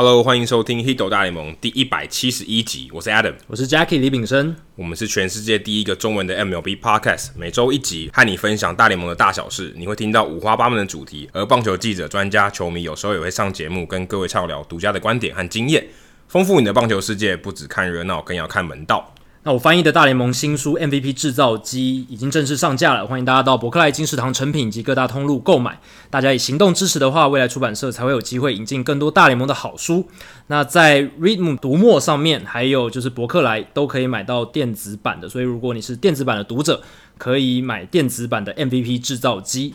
Hello，欢迎收听《Hito 大联盟》第一百七十一集。我是 Adam，我是 Jackie 李炳生。我们是全世界第一个中文的 MLB Podcast，每周一集，和你分享大联盟的大小事。你会听到五花八门的主题，而棒球记者、专家、球迷有时候也会上节目，跟各位畅聊独家的观点和经验，丰富你的棒球世界。不只看热闹，更要看门道。那我翻译的大联盟新书 MVP 制造机已经正式上架了，欢迎大家到博客来、金石堂成品及各大通路购买。大家以行动支持的话，未来出版社才会有机会引进更多大联盟的好书。那在 Readm 读墨上面，还有就是博客来都可以买到电子版的，所以如果你是电子版的读者，可以买电子版的 MVP 制造机。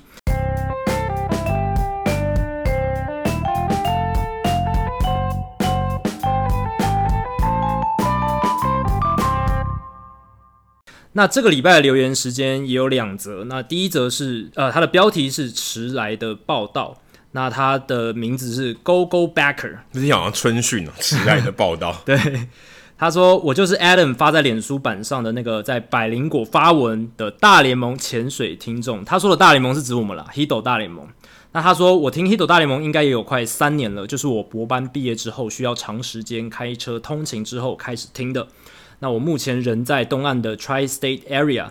那这个礼拜的留言时间也有两则。那第一则是，呃，它的标题是迟来的报道。那它的名字是 Go Go Backer，不是好像春训哦，迟来的报道。对，他说我就是 Adam 发在脸书版上的那个在百灵果发文的大联盟潜水听众。他说的大联盟是指我们啦 h i d o 大联盟。那他说我听 h i d o 大联盟应该也有快三年了，就是我博班毕业之后需要长时间开车通勤之后开始听的。那我目前人在东岸的 Tri-State Area，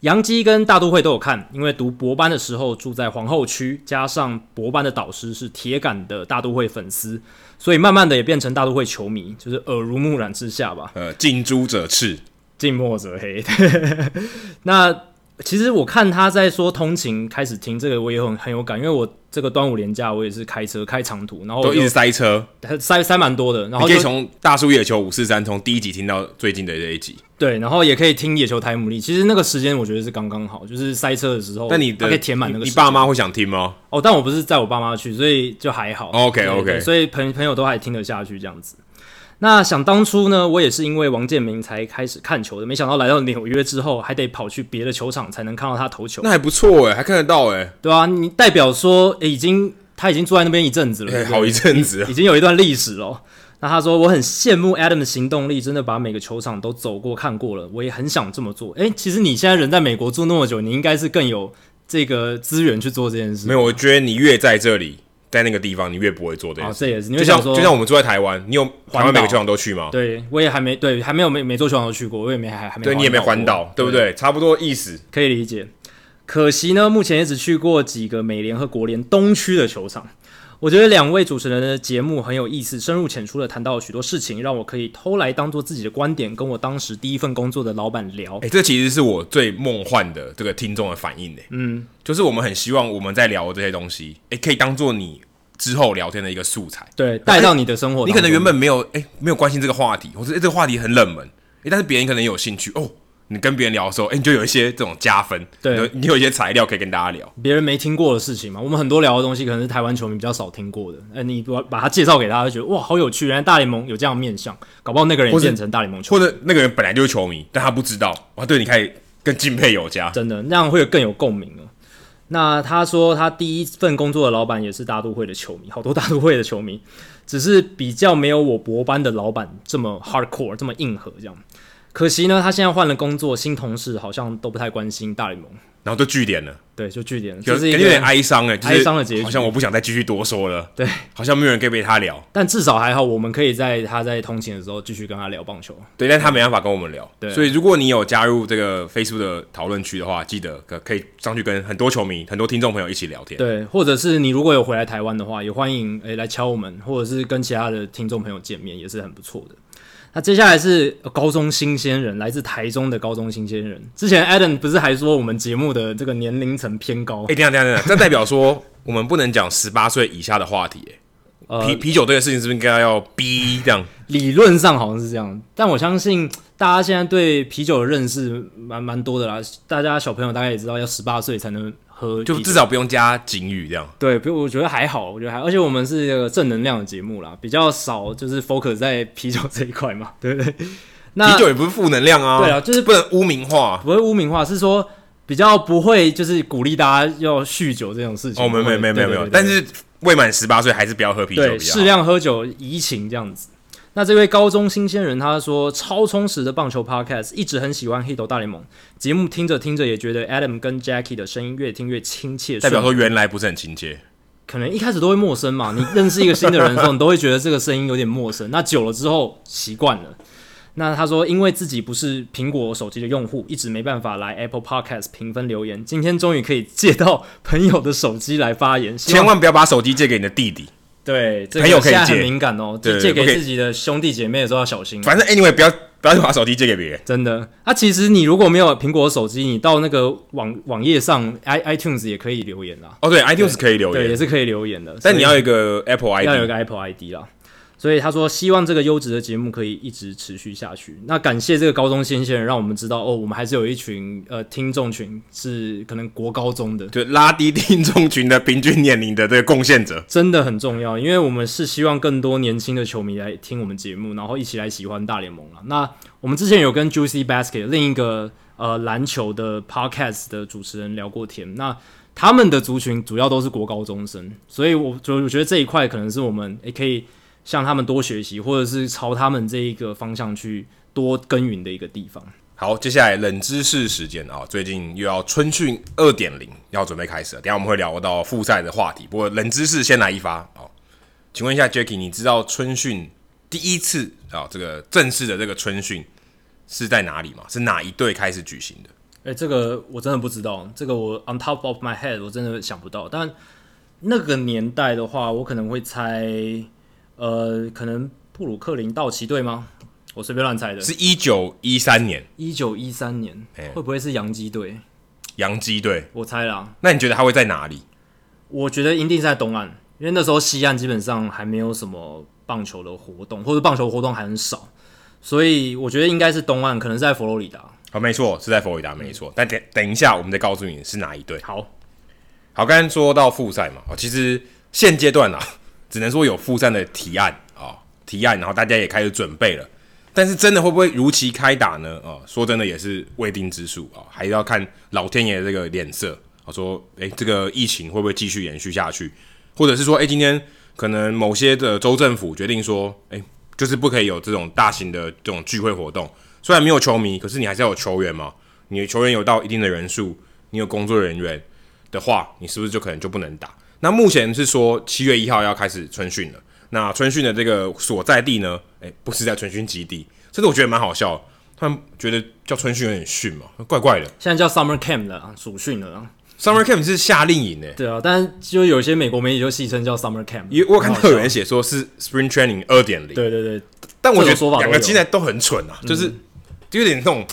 杨基跟大都会都有看，因为读博班的时候住在皇后区，加上博班的导师是铁杆的大都会粉丝，所以慢慢的也变成大都会球迷，就是耳濡目染之下吧。呃，近朱者赤，近墨者黑。那其实我看他在说通勤开始听这个，我也很很有感，因为我。这个端午连假，我也是开车开长途，然后都一直塞车，塞塞蛮多的。然后你可以从大叔野球五四三从第一集听到最近的这一集，对，然后也可以听野球台姆利。其实那个时间我觉得是刚刚好，就是塞车的时候。但你的可以填满那个。你爸妈会想听吗？哦，但我不是载我爸妈去，所以就还好。OK OK，所以朋朋友都还听得下去这样子。那想当初呢，我也是因为王建民才开始看球的，没想到来到纽约之后，还得跑去别的球场才能看到他投球。那还不错诶，还看得到诶。对啊，你代表说诶已经。他已经住在那边一阵子了，欸、好一阵子，已经有一段历史了。那他说，我很羡慕 Adam 的行动力，真的把每个球场都走过看过了。我也很想这么做。诶、欸，其实你现在人在美国住那么久，你应该是更有这个资源去做这件事。没有，我觉得你越在这里，在那个地方，你越不会做这件事。哦、这也是，你就像就像我们住在台湾，你有台湾每个球场都去吗？对，我也还没对，还没有每每座球场都去过，我也没还还没。对，你也没环岛，对不对？对差不多意思，可以理解。可惜呢，目前也只去过几个美联和国联东区的球场。我觉得两位主持人的节目很有意思，深入浅出的谈到许多事情，让我可以偷来当做自己的观点，跟我当时第一份工作的老板聊。诶，这其实是我最梦幻的这个听众的反应呢。嗯，就是我们很希望我们在聊的这些东西，诶，可以当做你之后聊天的一个素材，对，带到你的生活。你可能原本没有，诶，没有关心这个话题，或者这个话题很冷门，诶，但是别人可能有兴趣哦。你跟别人聊的时候，哎、欸，你就有一些这种加分，对，你有一些材料可以跟大家聊，别人没听过的事情嘛。我们很多聊的东西，可能是台湾球迷比较少听过的。哎、欸，你把把它介绍给大家，就觉得哇，好有趣！原来大联盟有这样的面相，搞不好那个人也变成大联盟球迷，或者那个人本来就是球迷，但他不知道，哇，对你可以更敬佩有加，真的那样会有更有共鸣哦。那他说他第一份工作的老板也是大都会的球迷，好多大都会的球迷，只是比较没有我博班的老板这么 hardcore，这么硬核这样。可惜呢，他现在换了工作，新同事好像都不太关心大联盟，然后就据点了。对，就据点了，就是有点哀伤哎，哀伤的结局。好像我不想再继续多说了。对，好像没有人可以陪他聊。但至少还好，我们可以在他在通勤的时候继续跟他聊棒球。对，但他没办法跟我们聊。对，所以如果你有加入这个 Facebook 的讨论区的话，记得可可以上去跟很多球迷、很多听众朋友一起聊天。对，或者是你如果有回来台湾的话，也欢迎诶来敲我们，或者是跟其他的听众朋友见面，也是很不错的。那接下来是高中新鲜人，来自台中的高中新鲜人。之前 Adam 不是还说我们节目的这个年龄层偏高？哎、欸，等下等下等下，这代表说我们不能讲十八岁以下的话题、欸。呃，啤啤酒这个事情是不是应该要逼这样？理论上好像是这样，但我相信大家现在对啤酒的认识蛮蛮多的啦。大家小朋友大概也知道要十八岁才能。就至少不用加警语这样。对，比如我觉得还好，我觉得还，而且我们是一个正能量的节目啦，比较少就是 focus 在啤酒这一块嘛，对不对？那啤酒也不是负能量啊，对啊，就是不能污名化，不会污名化，是说比较不会就是鼓励大家要酗酒这种事情。哦，没没没没没有，但是未满十八岁还是不要喝啤酒，适量喝酒怡情这样子。那这位高中新鲜人他说，超充实的棒球 podcast，一直很喜欢 Hito 大联盟节目，听着听着也觉得 Adam 跟 Jackie 的声音越听越亲切，代表说原来不是很亲切，可能一开始都会陌生嘛。你认识一个新的人的时候，你都会觉得这个声音有点陌生。那久了之后习惯了。那他说，因为自己不是苹果手机的用户，一直没办法来 Apple Podcast 评分留言。今天终于可以借到朋友的手机来发言，千万不要把手机借给你的弟弟。对，这个、朋友可以借，很敏感哦。对，借给自己的兄弟姐妹的时候要小心。反正 anyway，不要不要把手机借给别人。真的，啊，其实你如果没有苹果手机，你到那个网网页上 i iTunes 也可以留言啦。哦，对，iTunes 可以留言，对，也是可以留言的。但你要有一个 Apple ID，要有一个 Apple ID 啦。所以他说，希望这个优质的节目可以一直持续下去。那感谢这个高中新鲜人，让我们知道哦，我们还是有一群呃听众群是可能国高中的，就拉低听众群的平均年龄的这个贡献者，真的很重要。因为我们是希望更多年轻的球迷来听我们节目，然后一起来喜欢大联盟了。那我们之前有跟 Juicy Basket 另一个呃篮球的 Podcast 的主持人聊过天，那他们的族群主要都是国高中生，所以我就我觉得这一块可能是我们也可以。向他们多学习，或者是朝他们这一个方向去多耕耘的一个地方。好，接下来冷知识时间啊，最近又要春训二点零要准备开始了，等下我们会聊到复赛的话题。不过冷知识先来一发啊，请问一下 Jacky，你知道春训第一次啊这个正式的这个春训是在哪里吗？是哪一队开始举行的？哎，这个我真的不知道，这个我 on top of my head 我真的想不到。但那个年代的话，我可能会猜。呃，可能布鲁克林道奇队吗？我随便乱猜的。是一九一三年。一九一三年，会不会是洋基队？洋基队，我猜啦。那你觉得他会在哪里？我觉得一定是在东岸，因为那时候西岸基本上还没有什么棒球的活动，或者棒球活动还很少，所以我觉得应该是东岸，可能是在佛罗里达。好，没错，是在佛罗里达，没错。嗯。但等等一下，我们再告诉你是哪一队。好，好，刚才说到复赛嘛，其实现阶段啊。只能说有复赛的提案啊、提案，然后大家也开始准备了。但是真的会不会如期开打呢？啊、说真的也是未定之数啊、哦，还要看老天爷这个脸色啊、说，诶，这个疫情会不会继续延续下去？或者是说，诶，今天可能某些的州政府决定说，诶，就是不可以有这种大型的这种聚会活动。虽然没有球迷，可是你还是要有球员嘛。你的球员有到一定的人数，你有工作人员的话，你是不是就可能就不能打？那目前是说七月一号要开始春训了。那春训的这个所在地呢？不是在春训基地，这个我觉得蛮好笑。他们觉得叫春训有点逊嘛，怪怪的。现在叫 summer camp 了，暑训了。summer camp 是夏令营诶。对啊，但是就有些美国媒体就戏称叫 summer camp。因为我看到有人写说是 spring training 二点零。对对对，但我觉得两个现在都很蠢啊，就是就有点那种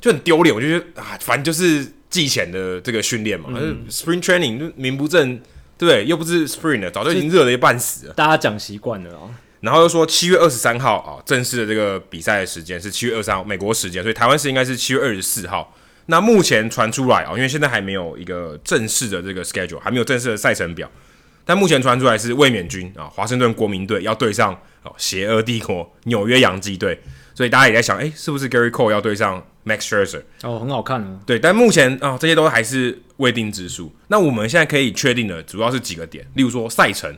就很丢脸。我就觉得啊，反正就是季前的这个训练嘛，嗯、spring training 就名不正。对，又不是 spring 了，早就已经热了一半死了。大家讲习惯了哦。然后又说七月二十三号啊，正式的这个比赛的时间是七月二十三号美国时间，所以台湾时间应该是七月二十四号。那目前传出来啊，因为现在还没有一个正式的这个 schedule，还没有正式的赛程表。但目前传出来是卫冕军啊，华盛顿国民队要对上哦邪恶帝国纽约洋基队。所以大家也在想，哎，是不是 Gary Cole 要对上 Max Scherzer？哦，很好看哦。对，但目前啊、哦，这些都还是未定之数。那我们现在可以确定的主要是几个点，例如说赛程，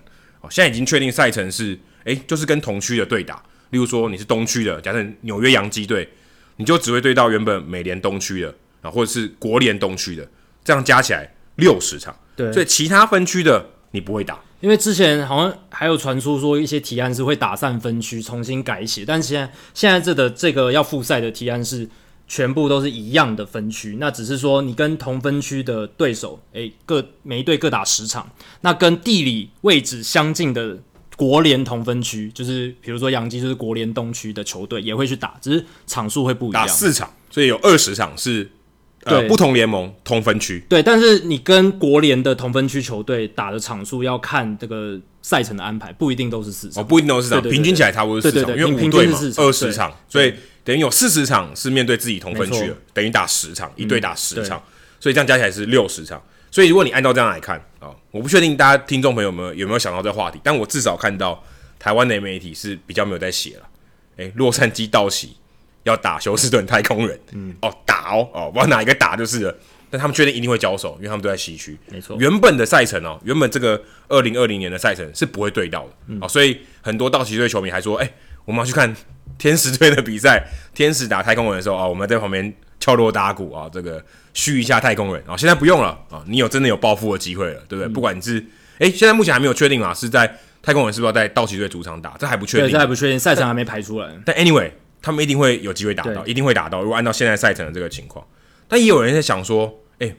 哦，现在已经确定赛程是，哎，就是跟同区的对打。例如说你是东区的，假设纽约洋基队，你就只会对到原本美联东区的啊，或者是国联东区的，这样加起来六十场。对，所以其他分区的你不会打。因为之前好像还有传出说一些提案是会打散分区重新改写，但现在现在这的这个要复赛的提案是全部都是一样的分区，那只是说你跟同分区的对手，诶，各每一队各打十场，那跟地理位置相近的国联同分区，就是比如说杨基就是国联东区的球队也会去打，只是场数会不一样，打四场，所以有二十场是。对，不同联盟同分区，对，但是你跟国联的同分区球队打的场数要看这个赛程的安排，不一定都是四场，哦，不一定都是四场，平均起来差不多是四场，因为五队嘛，二十场，所以等于有四十场是面对自己同分区的，等于打十场，一队打十场，所以这样加起来是六十场。所以如果你按照这样来看啊，我不确定大家听众朋友们有没有想到这个话题，但我至少看到台湾的媒体是比较没有在写了，诶，洛杉矶道奇。要打休斯顿太空人，嗯，哦，打哦，哦，不知道哪一个打就是了。但他们确定一定会交手，因为他们都在西区。没错，原本的赛程哦，原本这个二零二零年的赛程是不会对到的，嗯、哦，所以很多道奇队球迷还说，哎、欸，我们要去看天使队的比赛，天使打太空人的时候啊、哦，我们在旁边敲锣打鼓啊、哦，这个嘘一下太空人啊、哦。现在不用了啊、哦，你有真的有报复的机会了，对不对？嗯、不管你是哎、欸，现在目前还没有确定啊，是在太空人是不是要在道奇队主场打？这还不确定，这还不确定，赛程还没排出来。但 anyway，他们一定会有机会打到，一定会打到。如果按照现在赛程的这个情况，但也有人在想说，哎、欸，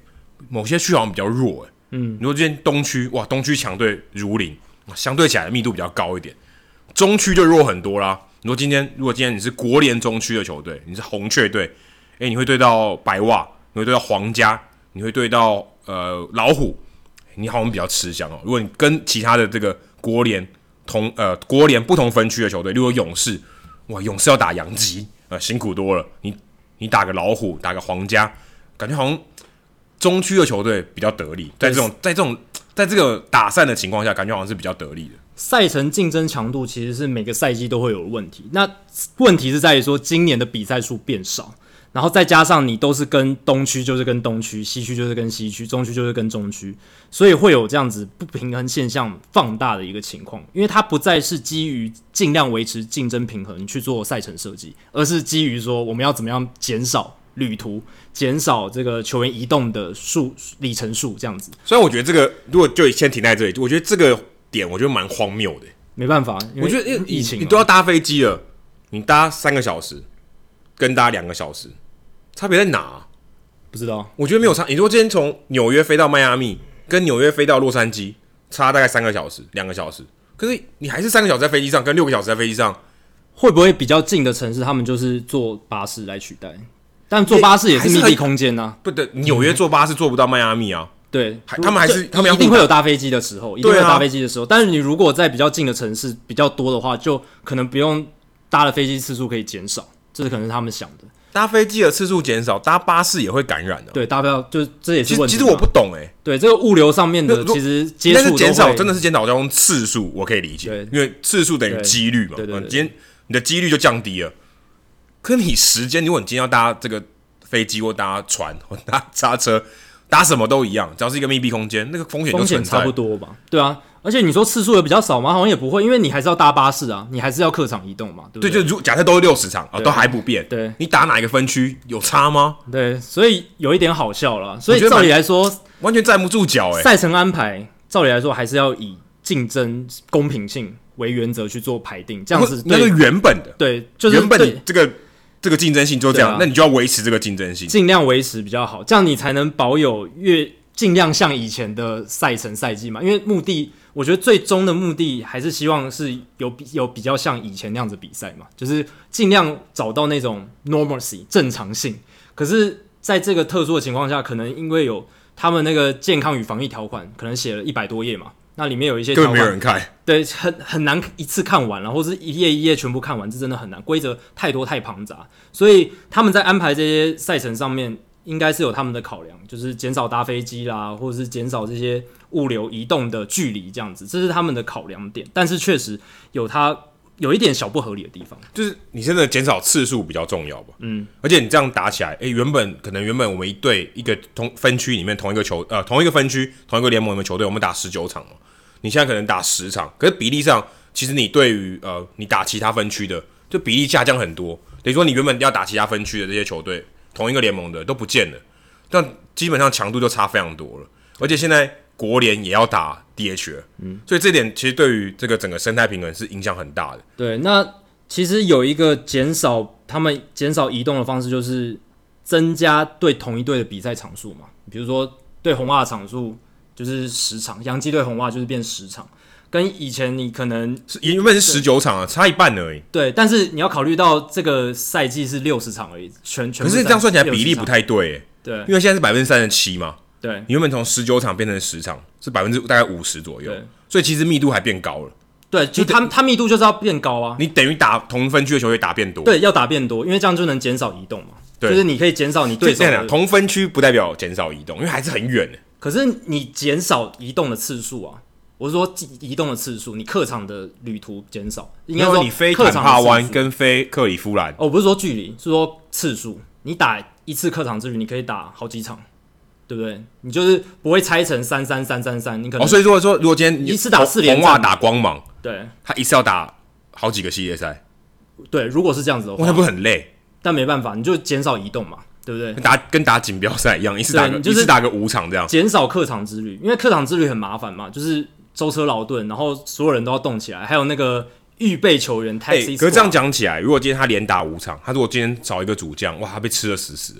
某些区好像比较弱、欸，哎，嗯，如果今天东区哇，东区强队如林，相对起来的密度比较高一点，中区就弱很多啦。如果今天如果今天你是国联中区的球队，你是红雀队，哎、欸，你会对到白袜，你会对到皇家，你会对到呃老虎。你好像比较吃香哦。如果你跟其他的这个国联同呃国联不同分区的球队，例如勇士，哇，勇士要打洋基，呃，辛苦多了。你你打个老虎，打个皇家，感觉好像中区的球队比较得力。在这种在这种在这个打散的情况下，感觉好像是比较得力的。赛程竞争强度其实是每个赛季都会有问题。那问题是在于说，今年的比赛数变少。然后再加上你都是跟东区，就是跟东区；西区就是跟西区；中区就是跟中区，所以会有这样子不平衡现象放大的一个情况。因为它不再是基于尽量维持竞争平衡去做赛程设计，而是基于说我们要怎么样减少旅途、减少这个球员移动的数里程数这样子。所以我觉得这个如果就先停在这里，我觉得这个点我觉得蛮荒谬的。没办法，我觉得疫情，你都要搭飞机了，你搭三个小时，跟搭两个小时。差别在哪、啊？不知道。我觉得没有差。你如果今天从纽约飞到迈阿密，跟纽约飞到洛杉矶，差大概三个小时、两个小时。可是你还是三个小时在飞机上，跟六个小时在飞机上，会不会比较近的城市，他们就是坐巴士来取代？但坐巴士也是密闭空间呐、啊。不对，纽约坐巴士坐不到迈阿密啊。对，他们还是他们一定会有搭飞机的时候，一定会有搭飞机的时候。但是你如果在比较近的城市比较多的话，就可能不用搭的飞机次数可以减少，这是可能是他们想的。搭飞机的次数减少，搭巴士也会感染的。对，搭不了，就这也是问题。其实我不懂哎、欸。对，这个物流上面的其实接触减少，真的是减少交通次数，我可以理解。对，因为次数等于几率嘛。对对，对，对。今天你的几率就降低了。可是你时间，如果你今天要搭这个飞机或搭船或搭叉车，搭什么都一样，只要是一个密闭空间，那个风险就存在。差不多吧？对啊。而且你说次数也比较少吗？好像也不会，因为你还是要搭巴士啊，你还是要客场移动嘛，对不对？对，就如假设都是六十场啊，都还不变。对，你打哪一个分区有差吗？对，所以有一点好笑了。所以照理来说，完全站不住脚哎。赛程安排照理来说还是要以竞争公平性为原则去做排定，这样子那个原本的对，就是原本这个这个竞争性就这样，那你就要维持这个竞争性，尽量维持比较好，这样你才能保有越尽量像以前的赛程赛季嘛，因为目的。我觉得最终的目的还是希望是有比有比较像以前那样子比赛嘛，就是尽量找到那种 normalcy 正常性。可是，在这个特殊的情况下，可能因为有他们那个健康与防疫条款，可能写了一百多页嘛，那里面有一些根本没有人看，对，很很难一次看完，然后是一页一页全部看完，这真的很难，规则太多太庞杂，所以他们在安排这些赛程上面。应该是有他们的考量，就是减少搭飞机啦，或者是减少这些物流移动的距离，这样子，这是他们的考量点。但是确实有它有一点小不合理的地方，就是你真的减少次数比较重要吧？嗯，而且你这样打起来，诶、欸，原本可能原本我们一队一个同分区里面同一个球呃同一个分区同一个联盟的球队，我们打十九场嘛，你现在可能打十场，可是比例上其实你对于呃你打其他分区的就比例下降很多，等于说你原本要打其他分区的这些球队。同一个联盟的都不见了，但基本上强度就差非常多了。而且现在国联也要打 DH 了，嗯，所以这点其实对于这个整个生态平衡是影响很大的。对，那其实有一个减少他们减少移动的方式，就是增加对同一队的比赛场数嘛。比如说对红袜的场数就是十场，洋基对红袜就是变十场。跟以前你可能是原本是十九场啊，差一半而已。对，但是你要考虑到这个赛季是六十场而已，全全。可是这样算起来比例不太对，欸，对，因为现在是百分之三十七嘛。对，你原本从十九场变成十场，是百分之大概五十左右。对，所以其实密度还变高了。对，就它它密度就是要变高啊。你等于打同分区的球队打变多。对，要打变多，因为这样就能减少移动嘛。对，就是你可以减少你对手的。同分区不代表减少移动，因为还是很远的。可是你减少移动的次数啊。我是说，移动的次数，你客场的旅途减少，应该说你飞坦帕湾跟飞克里夫兰。哦，不是说距离，是说次数。你打一次客场之旅，你可以打好几场，对不对？你就是不会拆成三三三三三，你可能。哦，所以如果说，如果今天一次打四连战，红袜打光芒，对，他一次要打好几个系列赛。对，如果是这样子的话，那不是很累？但没办法，你就减少移动嘛，对不对？打跟打锦标赛一样，一次打个、就是、一次打个五场这样，减少客场之旅，因为客场之旅很麻烦嘛，就是。舟车劳顿，然后所有人都要动起来，还有那个预备球员 Taxi、欸。可是这样讲起来，如果今天他连打五场，他如果今天找一个主将，哇，他被吃了死死。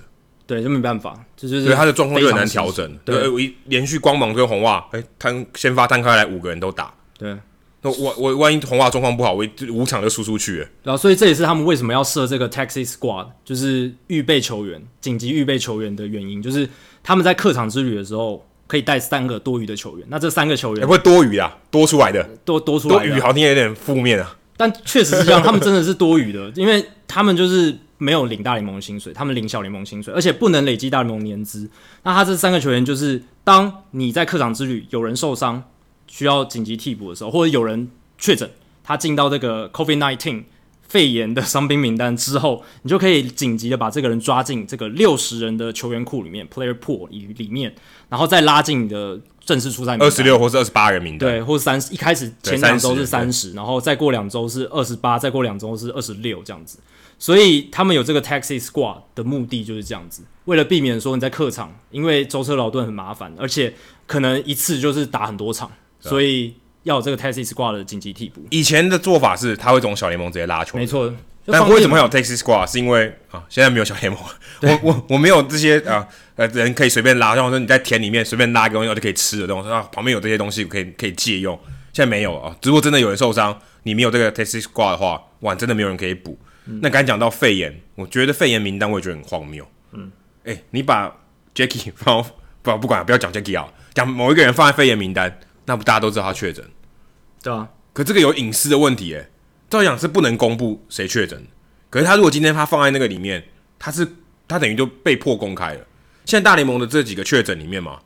对，就没办法，这就是对他的状况就很难调整。对，我一连续光芒跟红袜，哎、欸，摊先发摊开来，五个人都打。对，那我我万一红袜状况不好，我五场就输出去了。然后，所以这也是他们为什么要设这个 Taxi Squad，就是预备球员、紧急预备球员的原因，就是他们在客场之旅的时候可以带三个多余的球员。那这三个球员也不会多余啊，多出来的，多多出来的，多余好像有点负面啊。但确实是这样，他们真的是多余的，因为他们就是。没有领大联盟薪水，他们领小联盟薪水，而且不能累积大联盟年资。那他这三个球员就是，当你在客场之旅有人受伤需要紧急替补的时候，或者有人确诊，他进到这个 COVID-19 肺炎的伤兵名单之后，你就可以紧急的把这个人抓进这个六十人的球员库里面 （player pool） 里里面，然后再拉进你的正式出赛。二十六或是二十八人名单，对，或是三十。一开始前两周是三十，然后再过两周是二十八，再过两周是二十六这样子。所以他们有这个 Taxi Squad 的目的就是这样子，为了避免说你在客场，因为舟车劳顿很麻烦，而且可能一次就是打很多场，所以要有这个 Taxi Squad 的紧急替补。以前的做法是他会从小联盟直接拉球，没错。但为什么会有 Taxi Squad？是因为啊，现在没有小联盟，我我我没有这些啊呃人可以随便拉，像我说你在田里面随便拉一个东西就可以吃的东西啊，旁边有这些东西可以可以借用，现在没有啊。如果真的有人受伤，你没有这个 Taxi Squad 的话，哇，真的没有人可以补。嗯、那刚才讲到肺炎，我觉得肺炎名单我也觉得很荒谬。嗯，哎、欸，你把 Jackie 放不不管不要讲 Jackie 啊，讲某一个人放在肺炎名单，那不大家都知道他确诊？对啊。可这个有隐私的问题，哎，照讲是不能公布谁确诊。可是他如果今天他放在那个里面，他是他等于就被迫公开了。现在大联盟的这几个确诊里面嘛，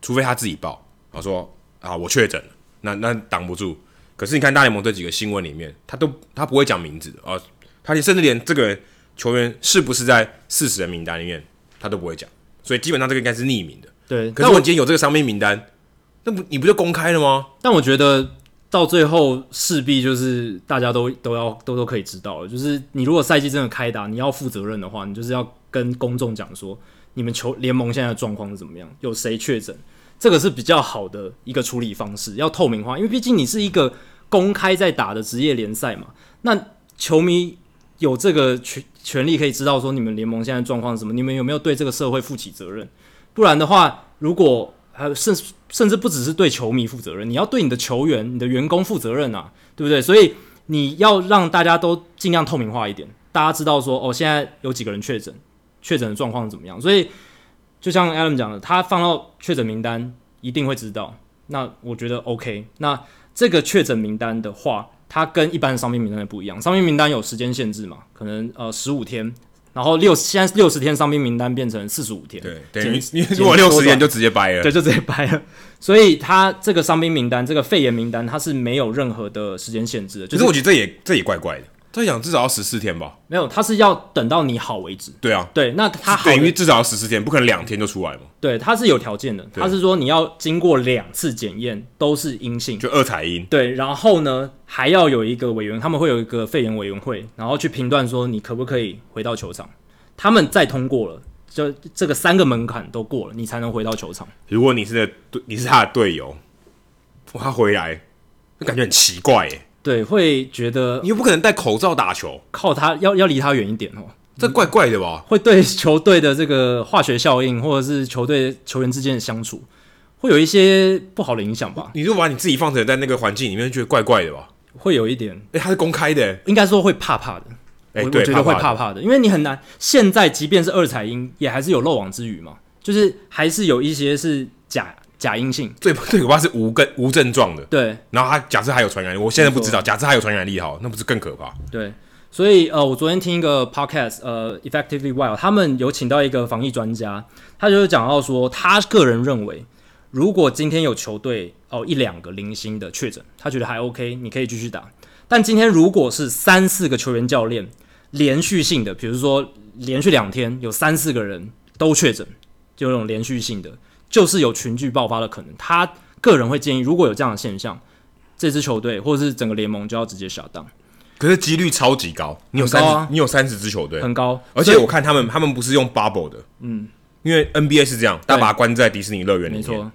除非他自己报，他说啊我确诊了，那那挡不住。可是你看大联盟这几个新闻里面，他都他不会讲名字啊。他甚至连这个球员是不是在四十人名单里面，他都不会讲，所以基本上这个应该是匿名的。对，可是我今天有这个伤病名单，那不你不就公开了吗？但我觉得到最后势必就是大家都都要都都可以知道了，就是你如果赛季真的开打，你要负责任的话，你就是要跟公众讲说，你们球联盟现在的状况是怎么样，有谁确诊，这个是比较好的一个处理方式，要透明化，因为毕竟你是一个公开在打的职业联赛嘛，那球迷。有这个权权利可以知道说你们联盟现在状况是什么？你们有没有对这个社会负起责任？不然的话，如果还有甚甚至不只是对球迷负责任，你要对你的球员、你的员工负责任啊，对不对？所以你要让大家都尽量透明化一点，大家知道说哦，现在有几个人确诊，确诊的状况怎么样？所以就像 Adam 讲的，他放到确诊名单一定会知道。那我觉得 OK。那这个确诊名单的话。它跟一般的伤兵名单也不一样，伤兵名单有时间限制嘛，可能呃十五天，然后六现在六十天伤兵名单变成四十五天，对，等于你如果六十天就直接掰了，对，就直接掰了。所以它这个伤兵名单，这个肺炎名单，它是没有任何的时间限制的。就是我觉得这也这也怪怪的。他讲至少要十四天吧？没有，他是要等到你好为止。对啊，对，那他等于至少要十四天，不可能两天就出来嘛。对，他是有条件的，他是说你要经过两次检验都是阴性，就二采阴。对，然后呢，还要有一个委员，他们会有一个肺炎委员会，然后去评断说你可不可以回到球场。他们再通过了，就这个三个门槛都过了，你才能回到球场。如果你是队，你是他的队友，他回来，就感觉很奇怪耶。对，会觉得你又不可能戴口罩打球，靠他要要离他远一点哦，这怪怪的吧？会对球队的这个化学效应，或者是球队球员之间的相处，会有一些不好的影响吧？你就把你自己放成在那个环境里面，觉得怪怪的吧？会有一点，哎，他是公开的，应该说会怕怕的，哎，对，我觉得会怕怕的，因为你很难。现在即便是二彩英，也还是有漏网之鱼嘛，就是还是有一些是假。假阴性最最可怕是无根无症状的，对。然后他假设还有传染力，我现在不知道。假设还有传染力，好，那不是更可怕？对。所以呃，我昨天听一个 podcast，呃，Effectively Wild，他们有请到一个防疫专家，他就是讲到说，他个人认为，如果今天有球队哦一两个零星的确诊，他觉得还 OK，你可以继续打。但今天如果是三四个球员教练连续性的，比如说连续两天有三四个人都确诊，就那种连续性的。就是有群聚爆发的可能，他个人会建议，如果有这样的现象，这支球队或者是整个联盟就要直接 shut down。可是几率超级高，你有三你有三十支球队，很高。而且我看他们，他们不是用 bubble 的，嗯，因为 NBA 是这样，大把关在迪士尼乐园里面。没错，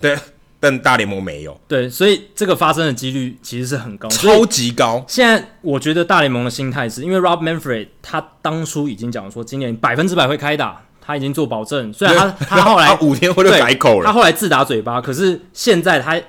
对，但大联盟没有。对，所以这个发生的几率其实是很高，超级高。现在我觉得大联盟的心态是因为 Rob Manfred 他当初已经讲说今年百分之百会开打，他已经做保证。虽然他他后来五天后就改口了，他后来自打嘴巴，可是现在他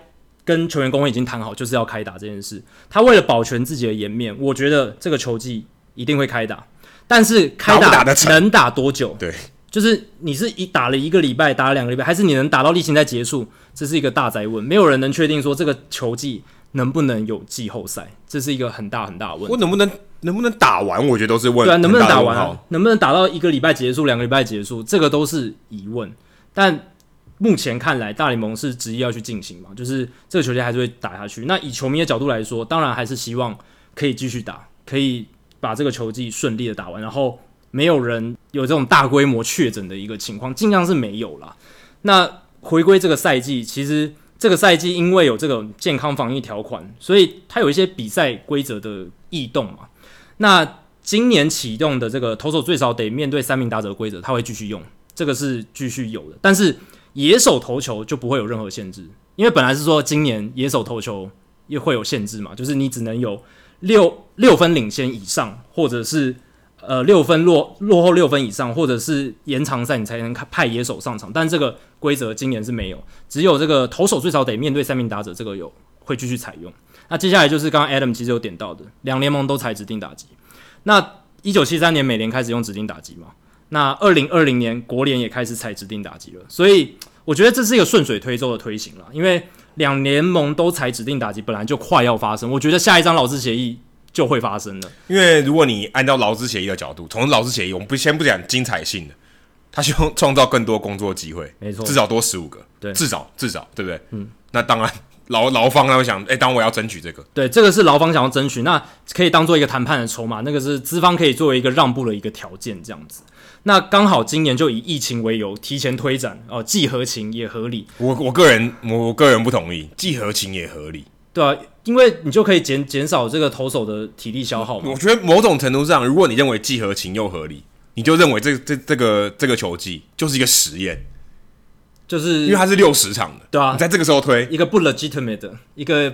跟球员工会已经谈好，就是要开打这件事。他为了保全自己的颜面，我觉得这个球季一定会开打。但是开打能打多久？对，就是你是一打了一个礼拜，打了两个礼拜，还是你能打到例行赛结束？这是一个大灾问，没有人能确定说这个球季能不能有季后赛，这是一个很大很大的问题。我能不能能不能打完？我觉得都是问。对啊，能不能打完啊？能不能打到一个礼拜结束，两个礼拜结束？这个都是疑问。但目前看来，大联盟是执意要去进行嘛，就是这个球季还是会打下去。那以球迷的角度来说，当然还是希望可以继续打，可以。把这个球季顺利的打完，然后没有人有这种大规模确诊的一个情况，尽量是没有啦。那回归这个赛季，其实这个赛季因为有这个健康防疫条款，所以它有一些比赛规则的异动嘛。那今年启动的这个投手最少得面对三名打者规则，他会继续用，这个是继续有的。但是野手投球就不会有任何限制，因为本来是说今年野手投球也会有限制嘛，就是你只能有。六六分领先以上，或者是呃六分落落后六分以上，或者是延长赛你才能派野手上场。但这个规则今年是没有，只有这个投手最少得面对三名打者，这个有会继续采用。那接下来就是刚刚 Adam 其实有点到的，两联盟都采指定打击。那一九七三年美联开始用指定打击嘛，那二零二零年国联也开始采指定打击了。所以我觉得这是一个顺水推舟的推行了，因为。两联盟都采指定打击，本来就快要发生。我觉得下一张劳资协议就会发生了。因为如果你按照劳资协议的角度，从劳资协议，我们不先不讲精彩性的，他希望创造更多工作机会，没错，至少多十五个，对，至少至少，对不对？嗯，那当然，劳劳方他会想，哎、欸，当我要争取这个，对，这个是劳方想要争取，那可以当做一个谈判的筹码，那个是资方可以作为一个让步的一个条件，这样子。那刚好今年就以疫情为由提前推展哦，既合情也合理。我我个人我个人不同意，既合情也合理。对啊，因为你就可以减减少这个投手的体力消耗嘛。我觉得某种程度上，如果你认为既合情又合理，你就认为这这这个这个球技就是一个实验，就是因为它是六十场的，对啊，你在这个时候推一个不 legitimate 的一个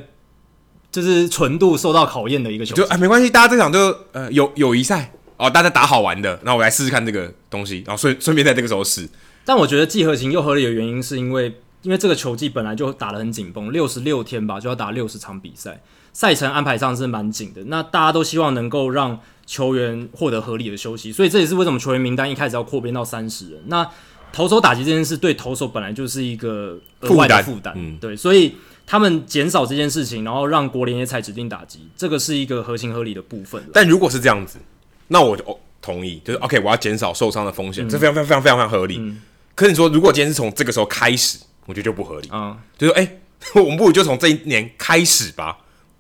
就是纯度受到考验的一个球，就哎没关系，大家这场就呃友友谊赛。哦，大家打好玩的，那我来试试看这个东西，然后顺顺便在这个时候试。但我觉得既合情又合理的原因，是因为因为这个球季本来就打得很紧绷，六十六天吧，就要打六十场比赛，赛程安排上是蛮紧的。那大家都希望能够让球员获得合理的休息，所以这也是为什么球员名单一开始要扩编到三十人。那投手打击这件事对投手本来就是一个额外的负担，嗯，对，所以他们减少这件事情，然后让国联也采指定打击，这个是一个合情合理的部分。但如果是这样子。那我就同意，就是 OK，我要减少受伤的风险，嗯，这非常非常非常非常非常合理。嗯、可是你说，如果今天是从这个时候开始，我觉得就不合理啊。就说，哎、欸，我们不如就从这一年开始吧。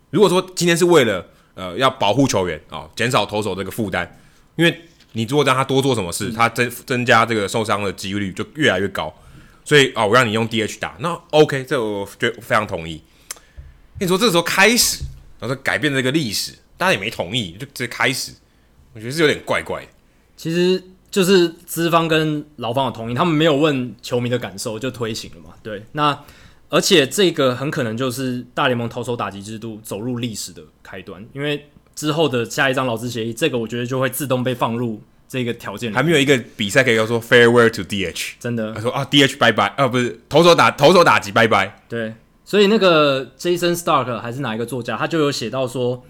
如果说今天是为了呃要保护球员啊，减少投手这个负担，因为你如果让他多做什么事，嗯、他增增加这个受伤的几率就越来越高。所以啊，我让你用 DH 打，那 OK，这我觉得非常同意。你说这个时候开始，然后改变这个历史，大家也没同意，就直接开始。我觉得是有点怪怪的，其实就是资方跟劳方的同意，他们没有问球迷的感受就推行了嘛。对，那而且这个很可能就是大联盟投手打击制度走入历史的开端，因为之后的下一张劳资协议，这个我觉得就会自动被放入这个条件里。还没有一个比赛可以叫做 farewell to DH，真的，他说啊 DH 拜拜啊，不是投手打投手打击拜拜。对，所以那个 Jason Stark 还是哪一个作家，他就有写到说。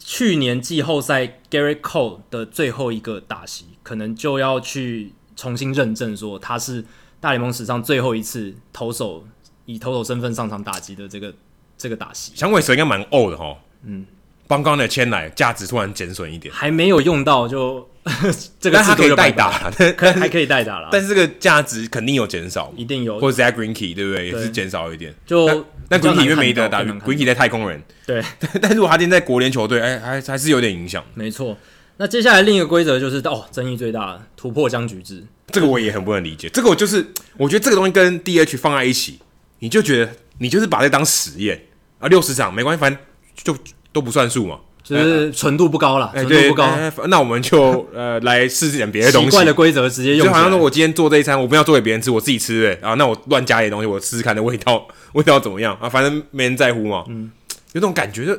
去年季后赛 Gerrit Cole 的最后一个打席，可能就要去重新认证，说他是大联盟史上最后一次投手以投手身份上场打击的这个这个打席。响尾蛇应该蛮 old 的哈，嗯，帮刚的签来价值突然减损一点，还没有用到就 这个但他可以代打，可还可以代打了，但是这个价值肯定有减少，一定有，或者 Zack Greinke 对不对？对也是减少一点，就。那 Greinke 因为没得打，Greinke 在太空人。对，但如果他今天在国联球队，哎，还还是有点影响。没错。那接下来另一个规则就是，哦，争议最大的突破僵局制，这个我也很不能理解。这个我就是，我觉得这个东西跟 DH 放在一起，你就觉得你就是把这当实验啊，六十场没关系，反正就都不算数嘛。就是纯度不高了，纯、欸、度不高。欸、那我们就 呃来试试点别的东西。奇怪的规则直接用，就好像说我今天做这一餐，我不要做给别人吃，我自己吃哎，啊，那我乱加点东西，我试试看的味道 味道怎么样啊？反正没人在乎嘛。嗯，有种感觉就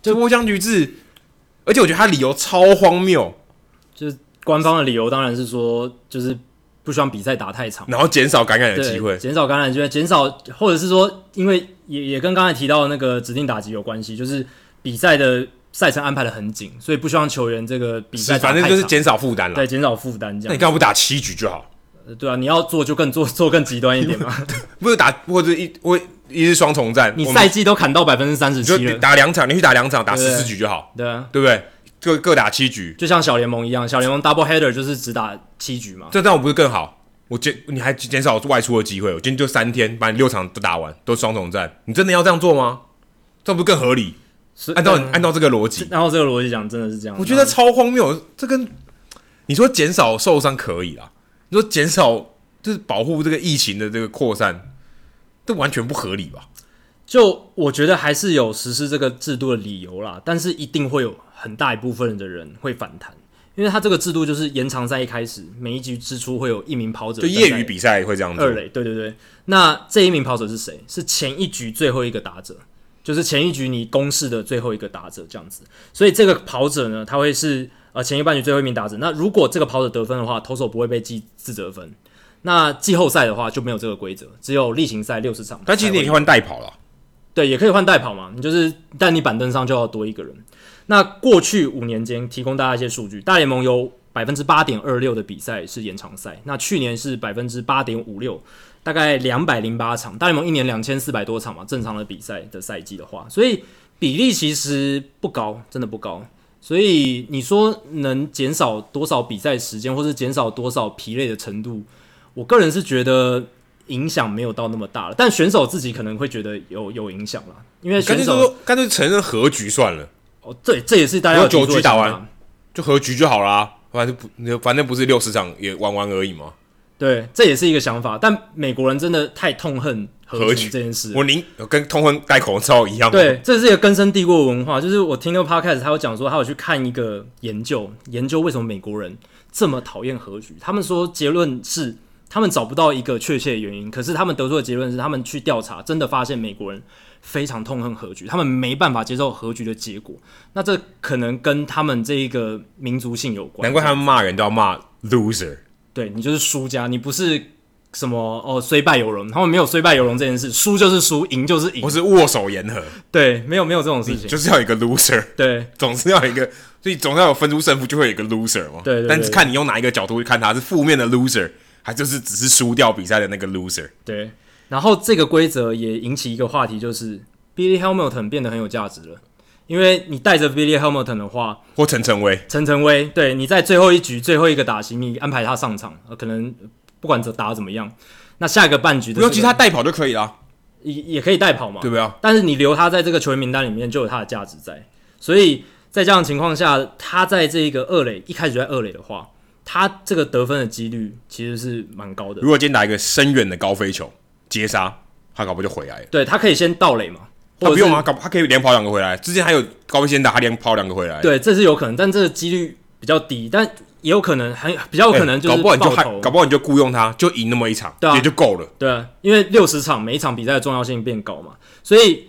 就脱缰橘子，而且我觉得他理由超荒谬，就是官方的理由当然是说就是。不希望比赛打太长，然后减少感染的机会，减少感染机会，减少或者是说，因为也也跟刚才提到的那个指定打击有关系，就是比赛的赛程安排的很紧，所以不希望球员这个比赛反正就是减少负担了，对，减少负担这样。那你干嘛不打七局就好？对啊，你要做就更做 做更极端一点嘛，不是打或者一我一日双重战，你赛季都砍到百分之三十七了，打两场，你去打两场，打十四局就好，对啊，对不对？各各打七局，就像小联盟一样，小联盟 double header 就是只打七局嘛，这这样不是更好？我减你还减少外出的机会，我今天就三天把你六场都打完，都双重战，你真的要这样做吗？这样不是更合理？是按照、嗯、按照这个逻辑，按照这个逻辑讲，真的是这样。我觉得超荒谬，这跟你说减少受伤可以啦，你说减少就是保护这个疫情的这个扩散，这完全不合理吧？就我觉得还是有实施这个制度的理由啦，但是一定会有很大一部分的人会反弹。因为他这个制度就是延长赛一开始每一局之初会有一名跑者，就业余比赛会这样子。二垒，对对对。那这一名跑者是谁？是前一局最后一个打者，就是前一局你攻势的最后一个打者这样子。所以这个跑者呢，他会是呃前一半局最后一名打者。那如果这个跑者得分的话，投手不会被记自责分。那季后赛的话就没有这个规则，只有例行赛六十场。但其实你可以换代跑了，对，也可以换代跑嘛。你就是，但你板凳上就要多一个人。那过去五年间，提供大家一些数据，大联盟有百分之八点二六的比赛是延长赛，那去年是百分之八点五六，大概两百零八场。大联盟一年两千四百多场嘛，正常的比赛的赛季的话，所以比例其实不高，真的不高。所以你说能减少多少比赛时间，或是减少多少疲累的程度，我个人是觉得影响没有到那么大了。但选手自己可能会觉得有有影响了，因为选手干脆承认和局算了。哦，对，这也是大家九局打完就和局就好啦，反正不，反正不是六十场也玩玩而已嘛。对，这也是一个想法，但美国人真的太痛恨和局这件事。我宁跟痛恨戴口罩一样。对，这是一个根深蒂固的文化。就是我听那个 podcast，他有讲说，他有去看一个研究，研究为什么美国人这么讨厌和局。他们说结论是，他们找不到一个确切的原因，可是他们得出的结论是，他们去调查，真的发现美国人。非常痛恨和局，他们没办法接受和局的结果。那这可能跟他们这一个民族性有关。难怪他们骂人都要骂 loser，对，你就是输家，你不是什么哦虽败犹荣，他们没有虽败犹荣这件事，输就是输，赢就是赢，不是握手言和。对，没有没有这种事情，就是要一个 loser。对，总是要一个，所以总是要有分出胜负，就会有一个 loser 嘛。对，对，对，但是看你用哪一个角度去看，他是负面的 loser，还就是只是输掉比赛的那个 loser。对。然后这个规则也引起一个话题，就是 Billy Hamilton 变得很有价值了。因为你带着 Billy Hamilton 的话，或陈晨威，陈晨威，对，你在最后一局最后一个打席，你安排他上场，可能不管打得怎么样，那下一个半局的、这个，尤其他带跑就可以了，也也可以带跑嘛，对不对？但是你留他在这个球员名单里面，就有他的价值在。所以在这样的情况下，他在这个二垒一开始就在二垒的话，他这个得分的几率其实是蛮高的。如果今天打一个深远的高飞球。接杀，他搞不就回来了？对，他可以先盗垒嘛，他不用啊，搞他可以连跑两个回来。之前还有高飞先打，他连跑两个回来。对，这是有可能，但这个几率比较低，但也有可能很比较有可能就是、欸、搞不好你就搞不好你就雇佣他，就赢那么一场，对啊、也就够了。对啊，因为六十场每一场比赛的重要性变高嘛，所以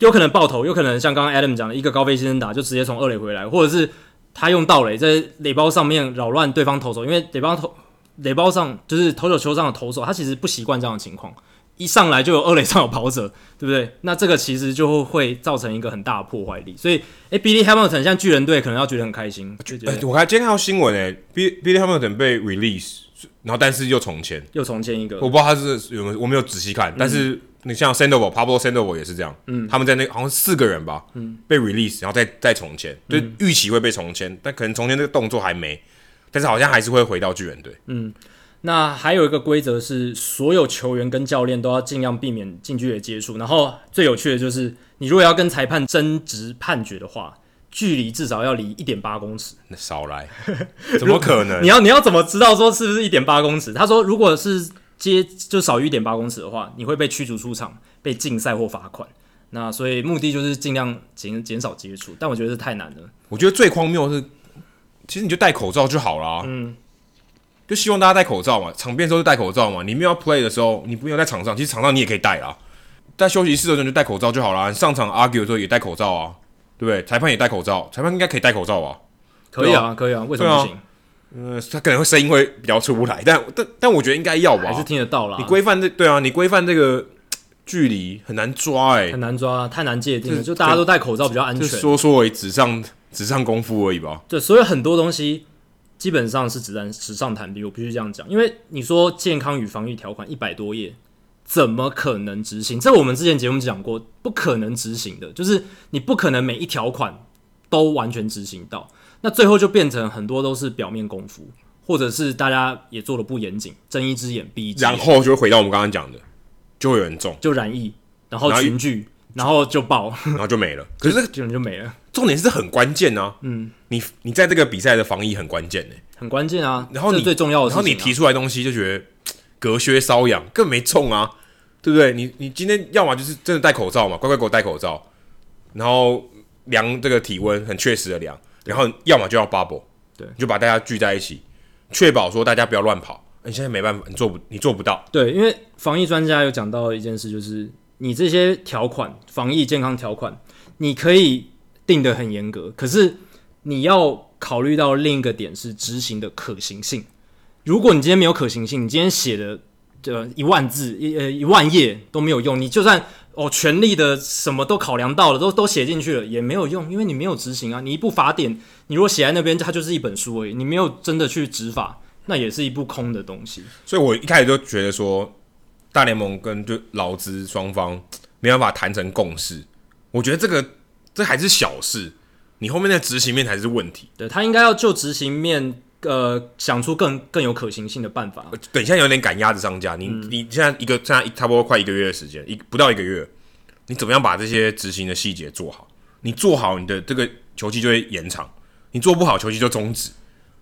有可能爆头，有可能像刚刚 Adam 讲的一个高飞先生打就直接从二垒回来，或者是他用盗垒在垒包上面扰乱对方投手，因为垒包投垒包上就是投手球上的投手，他其实不习惯这样的情况。一上来就有二垒上有跑者，对不对？那这个其实就会造成一个很大的破坏力。所以，诶，Billy Hamilton 像巨人队可能要觉得很开心。诶，我还今天看到新闻诶，Billy Billy Hamilton 被 release，然后但是又重签，又重签一个。我不知道他是有没有，我没有仔细看。嗯、但是你像 Sandoval Pablo Sandoval 也是这样，嗯，他们在那好像四个人吧，嗯，被 release，然后再再重签，就预期会被重签，但可能重签这个动作还没，但是好像还是会回到巨人队，嗯。那还有一个规则是，所有球员跟教练都要尽量避免近距离接触。然后最有趣的就是，你如果要跟裁判争执判决的话，距离至少要离一点八公尺。那少来，怎么可能？你 要你要怎么知道说是不是一点八公尺？他说，如果是接就少于一点八公尺的话，你会被驱逐出场、被禁赛或罚款。那所以目的就是尽量减减少接触，但我觉得是太难了。我觉得最荒谬是，其实你就戴口罩就好了。嗯，就希望大家戴口罩嘛，场边的时候就戴口罩嘛。你没有要 play 的时候，你不用在场上，其实场上你也可以戴啦。在休息室的时候就戴口罩就好了。你上场 argue 的时候也戴口罩啊，对不对？裁判也戴口罩，裁判应该可以戴口罩啊？可以啊，可以啊，为什么不行？嗯，他可能会声音会比较出不来，但但但我觉得应该要吧，还是听得到啦。你规范这对啊，你规范这个 距离很难抓哎、欸，很难抓，太难界定了。就大家都戴口罩比较安全，说说而已纸上纸上功夫而已吧。对，所以很多东西基本上是纸上纸上谈兵，我必须这样讲。因为你说健康与防疫条款一百多页，怎么可能执行？这我们之前节目讲过，不可能执行的，就是你不可能每一条款都完全执行到。那最后就变成很多都是表面功夫，或者是大家也做的不严谨，睁一只眼闭一只眼，然后就会回到我们刚刚讲的，就会有人中，就染疫，然后群聚，然后，就爆，然后就没了。可是这个就就没了。重点是很关键啊，嗯，你你在这个比赛的防疫很关键呢，很关键啊。然后你最重要的是、啊，然后你提出来的东西就觉得隔靴搔痒，更没中啊，对不对？你你今天要么就是真的戴口罩嘛，乖乖给我戴口罩，然后量这个体温，很确实的量。然后要么就要 bubble，对，就把大家聚在一起，确保说大家不要乱跑。你现在没办法，你做不，你做不到。对，因为防疫专家有讲到一件事，就是你这些条款，防疫健康条款，你可以定得很严格，可是你要考虑到另一个点是执行的可行性。如果你今天没有可行性，你今天写的这一万字一呃一万页都没有用，你就算。哦，权力的什么都考量到了，都都写进去了，也没有用，因为你没有执行啊。你一部法典，你如果写在那边，它就是一本书而已，你没有真的去执法，那也是一部空的东西。所以我一开始就觉得说，大联盟跟就劳资双方没办法谈成共识。我觉得这个这还是小事，你后面的执行面才是问题。对，他应该要就执行面。呃，想出更更有可行性的办法。等一下有点赶鸭子上架，你、嗯、你现在一个现在差不多快一个月的时间，一不到一个月，你怎么样把这些执行的细节做好？你做好，你的这个球季就会延长；你做不好，球季就终止。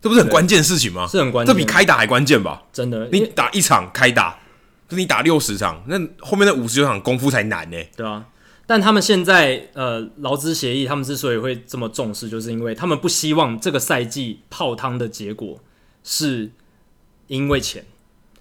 这不是很关键事情吗？是很关键，这比开打还关键吧？真的，你打一场开打，就你打六十场，那后面的五十九场功夫才难呢。对啊。但他们现在呃劳资协议，他们之所以会这么重视，就是因为他们不希望这个赛季泡汤的结果是因为钱。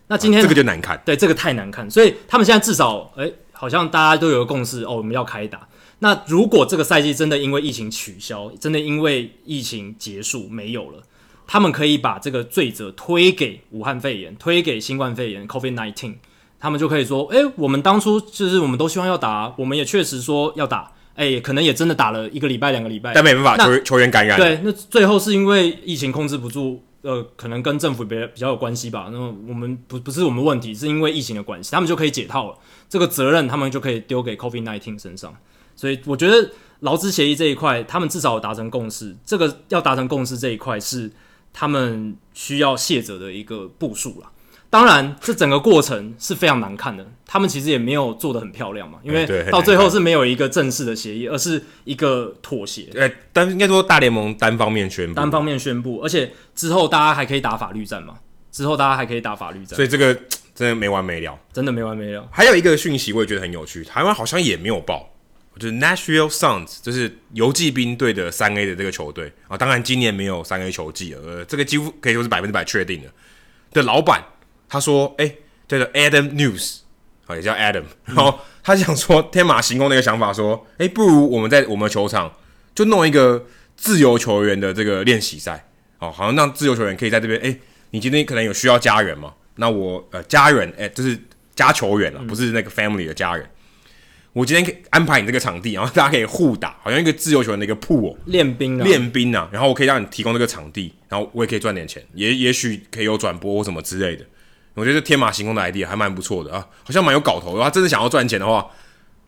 那今天、啊、这个就难看，对这个太难看，所以他们现在至少哎、欸，好像大家都有个共识哦，我们要开打。那如果这个赛季真的因为疫情取消，真的因为疫情结束没有了，他们可以把这个罪责推给武汉肺炎，推给新冠肺炎 （COVID-19）。他们就可以说，哎、欸，我们当初就是我们都希望要打，我们也确实说要打，哎、欸，可能也真的打了一个礼拜、两个礼拜，但没办法，球球员感染。对，那最后是因为疫情控制不住，呃，可能跟政府比比较有关系吧。那我们不不是我们问题，是因为疫情的关系，他们就可以解套了，这个责任他们就可以丢给 COVID-19 身上。所以我觉得劳资协议这一块，他们至少达成共识，这个要达成共识这一块是他们需要卸责的一个步数了。当然，这整个过程是非常难看的。他们其实也没有做的很漂亮嘛，因为到最后是没有一个正式的协议，而是一个妥协。对，但应该说大联盟单方面宣布，单方面宣布，而且之后大家还可以打法律战嘛。之后大家还可以打法律战，所以这个 真的没完没了，真的没完没了。还有一个讯息，我也觉得很有趣，台湾好像也没有报，就是 Nashville Sounds，就是游骑兵队的三 A 的这个球队啊。当然今年没有三 A 球季了，呃，这个几乎可以说是百分之百确定的。的老板。他说：“哎、欸，对的，Adam News，好，也叫 Adam。然后他想说天马行空的一个想法，说：哎、欸，不如我们在我们的球场就弄一个自由球员的这个练习赛，哦，好像让自由球员可以在这边。哎、欸，你今天可能有需要家人嘛？那我呃家人，哎、欸，就是加球员了，不是那个 family 的家人。我今天可以安排你这个场地，然后大家可以互打，好像一个自由球员的一个 pool 练兵啊，练兵啊。然后我可以让你提供这个场地，然后我也可以赚点钱，也也许可以有转播或什么之类的。”我觉得这天马行空的 idea 还蛮不错的啊，好像蛮有搞头的。他真的想要赚钱的话，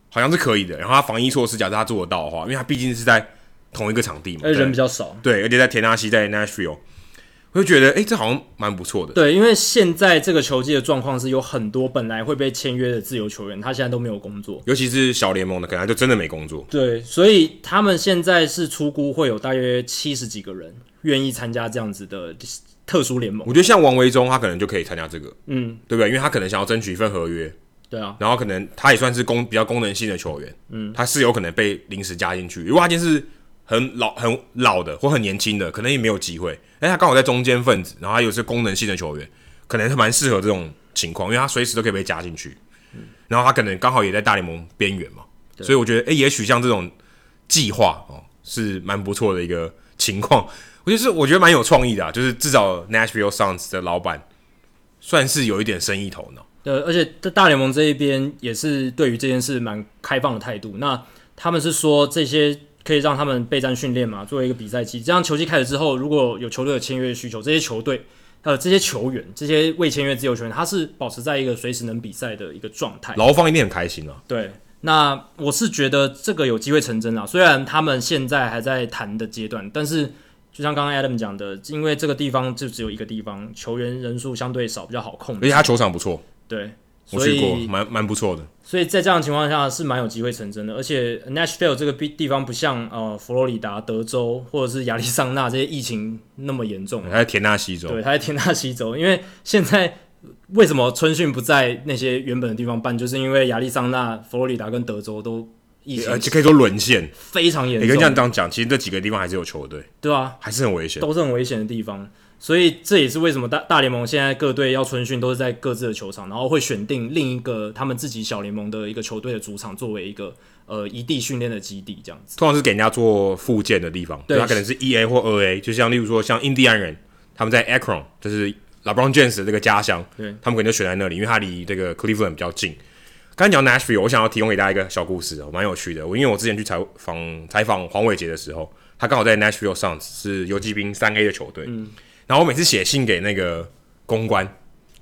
好像是可以的。然后他防疫措施，假设他做得到的话，因为他毕竟是在同一个场地嘛，而且人比较少，对，而且在田纳西，在 Nashville，我就觉得，哎、欸，这好像蛮不错的。对，因为现在这个球季的状况是有很多本来会被签约的自由球员，他现在都没有工作，尤其是小联盟的，可能他就真的没工作。对，所以他们现在是出估会有大约七十几个人愿意参加这样子的。特殊联盟，我觉得像王维忠，他可能就可以参加这个，嗯，对不对？因为他可能想要争取一份合约，对啊，然后可能他也算是功比较功能性的球员，嗯，他是有可能被临时加进去。如果他今天是很老很老的或很年轻的，可能也没有机会。哎，他刚好在中间分子，然后他又是功能性的球员，可能是蛮适合这种情况，因为他随时都可以被加进去。嗯，然后他可能刚好也在大联盟边缘嘛，所以我觉得，哎，也许像这种计划哦，是蛮不错的一个情况。我觉得是我觉得蛮有创意的啊，就是至少 Nashville Sounds 的老板算是有一点生意头脑。呃，而且在大联盟这一边也是对于这件事蛮开放的态度。那他们是说这些可以让他们备战训练嘛，作为一个比赛期。这样球季开始之后，如果有球队的签约需求，这些球队呃这些球员，这些未签约自由球员，他是保持在一个随时能比赛的一个状态。劳方一定很开心啊。对，那我是觉得这个有机会成真啊。虽然他们现在还在谈的阶段，但是就像刚刚 Adam 讲的，因为这个地方就只有一个地方，球员人数相对少，比较好控制。而且他球场不错。对，我去过，蛮蛮不错的。所以在这样的情况下是蛮有机会成真的。而且 Nashville 这个地地方不像呃佛罗里达、德州 或者是亚利桑那这些疫情那么严重。他在田纳西州，对，他在田纳西州。因为现在为什么春训不在那些原本的地方办，就是因为亚利桑那、佛罗里达跟德州都疫情，就可以说沦陷，非常严重。你跟这样这样讲，其实这几个地方还是有球队，对啊，还是很危险，都是很危险的地方。所以这也是为什么大大联盟现在各队要春训都是在各自的球场，然后会选定另一个他们自己小联盟的一个球队的主场作为一个呃一地训练的基地，这样子。通常是给人家做复健的地方，对，它可能是一 A 或二 A，就像例如说像印第安人，他们在 Akron，就是 LeBron James 的这个家乡，对，他们可能就选在那里，因为它离这个 Cleveland 比较近。刚才讲 Nashville，我想要提供给大家一个小故事哦，蛮有趣的。我因为我之前去采访采访黄伟杰的时候，他刚好在 Nashville Sounds 是游击兵三 A 的球队，嗯。然后我每次写信给那个公关，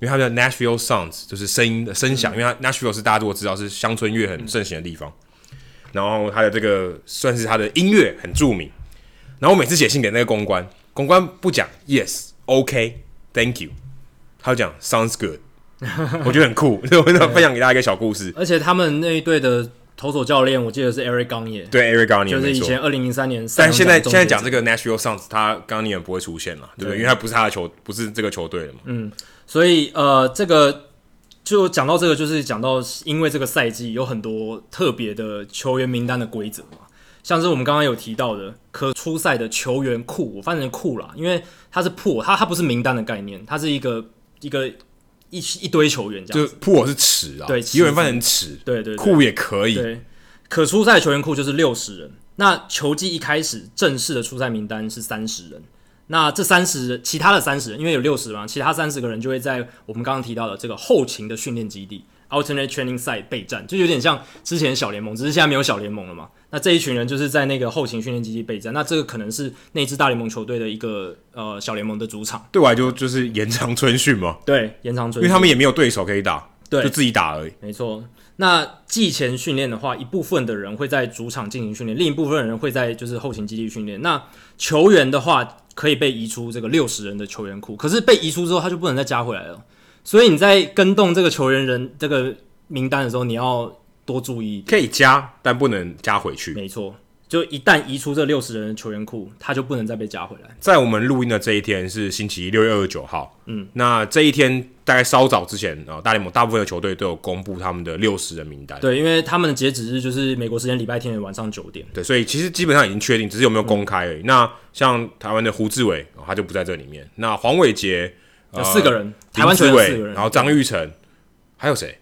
因为他们叫 Nashville Sounds，就是声音的声响，嗯、因为他 Nashville 是大家如果知道是乡村乐很盛行的地方，嗯、然后他的这个算是他的音乐很著名。然后我每次写信给那个公关，公关不讲 Yes，OK，Thank you，他就讲 Sounds good，我觉得很酷，所以我分享给大家一个小故事。而且他们那一队的。投手教练，我记得是 Eric Gagne，对 Eric Gagne，就是以前二零零三年。但现在现在讲这个 Nashville Sounds，他 Gagne 不会出现了，对不对？因为他不是他的球，不是这个球队的嘛。嗯，所以呃，这个就讲到这个，就是讲到因为这个赛季有很多特别的球员名单的规则嘛，像是我们刚刚有提到的可出赛的球员库，我翻成库啦，因为它是 pool，它它不是名单的概念，它是一个一个。一一堆球员这样子，就铺我是池啊，对，有人翻成池，对对，库也可以。对，可出赛球员库就是六十人。那球季一开始正式的出赛名单是三十人。那这三十人，其他的三十人，因为有六十嘛，其他三十个人就会在我们刚刚提到的这个后勤的训练基地 （alternate training site） 备战，就有点像之前小联盟，只是现在没有小联盟了嘛。那这一群人就是在那个后勤训练基地备战，那这个可能是那支大联盟球队的一个呃小联盟的主场。对我来说就是延长春训嘛。对，延长春训，因为他们也没有对手可以打，对，就自己打而已。没错。那季前训练的话，一部分的人会在主场进行训练，另一部分的人会在就是后勤基地训练。那球员的话，可以被移出这个六十人的球员库，可是被移出之后，他就不能再加回来了。所以你在跟动这个球员人这个名单的时候，你要。多注意，可以加，但不能加回去。没错，就一旦移出这六十人的球员库，他就不能再被加回来。在我们录音的这一天是星期一，六月二十九号。嗯，那这一天大概稍早之前啊，大联盟大部分的球队都有公布他们的六十人名单。对，因为他们的截止日就是美国时间礼拜天的晚上九点。对，所以其实基本上已经确定，只是有没有公开而已。嗯、那像台湾的胡志伟、哦，他就不在这里面。那黄伟杰有四个人，呃、台湾球员四个人，然后张玉成，还有谁？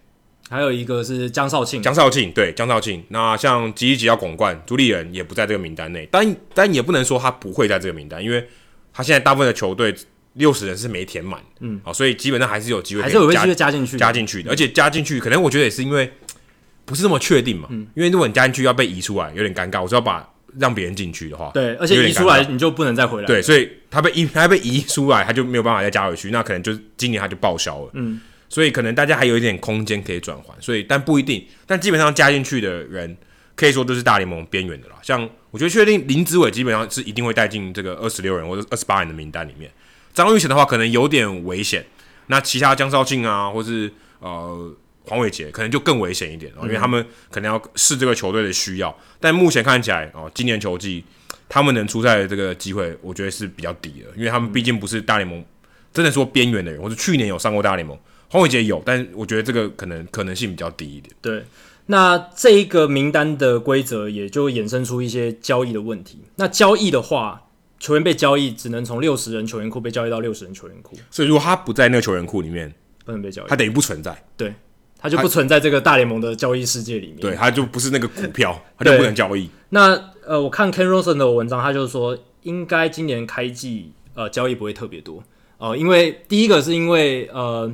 还有一个是江少庆，江少庆对江少庆。那像吉吉要巩冠，朱立人也不在这个名单内，但但也不能说他不会在这个名单，因为他现在大部分的球队六十人是没填满，嗯，好，所以基本上还是有机会，还是有机会加进去，加进去的，而且加进去可能我觉得也是因为不是那么确定嘛，嗯，因为如果你加进去要被移出来，有点尴尬，我就要把让别人进去的话，对，而且移出来你就不能再回来，对，所以他被移他被移出来，他就没有办法再加回去，那可能就今年他就报销了，嗯。所以可能大家还有一点空间可以转换，所以但不一定，但基本上加进去的人可以说都是大联盟边缘的啦。像我觉得确定林子伟基本上是一定会带进这个二十六人或者二十八人的名单里面。张玉贤的话可能有点危险，那其他江少庆啊，或是呃黄伟杰可能就更危险一点，因为他们可能要试这个球队的需要。但目前看起来哦，今年球季他们能出赛的这个机会，我觉得是比较低的，因为他们毕竟不是大联盟真的说边缘的人，或者去年有上过大联盟。黄伟杰有，但我觉得这个可能可能性比较低一点。对，那这一个名单的规则也就衍生出一些交易的问题。那交易的话，球员被交易只能从六十人球员库被交易到六十人球员库，所以如果他不在那个球员库里面，不能被交易，他等于不存在。对，他就不存在这个大联盟的交易世界里面。对，他就不是那个股票，他就不能交易。那呃，我看 Ken Rosen 的文章，他就是说，应该今年开季呃交易不会特别多。呃，因为第一个是因为呃，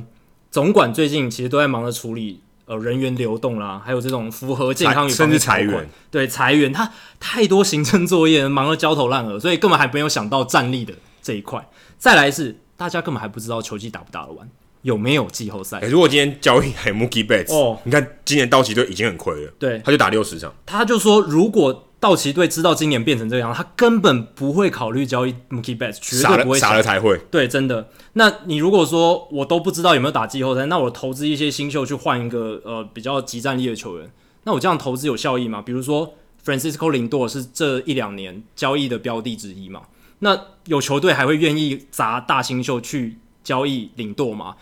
总管最近其实都在忙着处理呃人员流动啦，还有这种符合健康与甚至裁员，对裁员，他太多行政作业，忙得焦头烂额，所以根本还没有想到战力的这一块。再来是大家根本还不知道球季打不打得完，有没有季后赛？欸，如果今天交易还 Mookie Betts 哦，你看今年道奇队已经很亏了，对，他就打六十场，他就说如果。道奇队知道今年变成这样，他根本不会考虑交易 Mookie Betts，绝对不会傻了，傻了才会。对，真的。那你如果说我都不知道有没有打季后赛，那我投资一些新秀去换一个呃比较即战力的球员，那我这样投资有效益吗？比如说 Francisco Lindor 是这一两年交易的标的之一嘛？那有球队还会愿意砸大新秀去交易领舵嘛？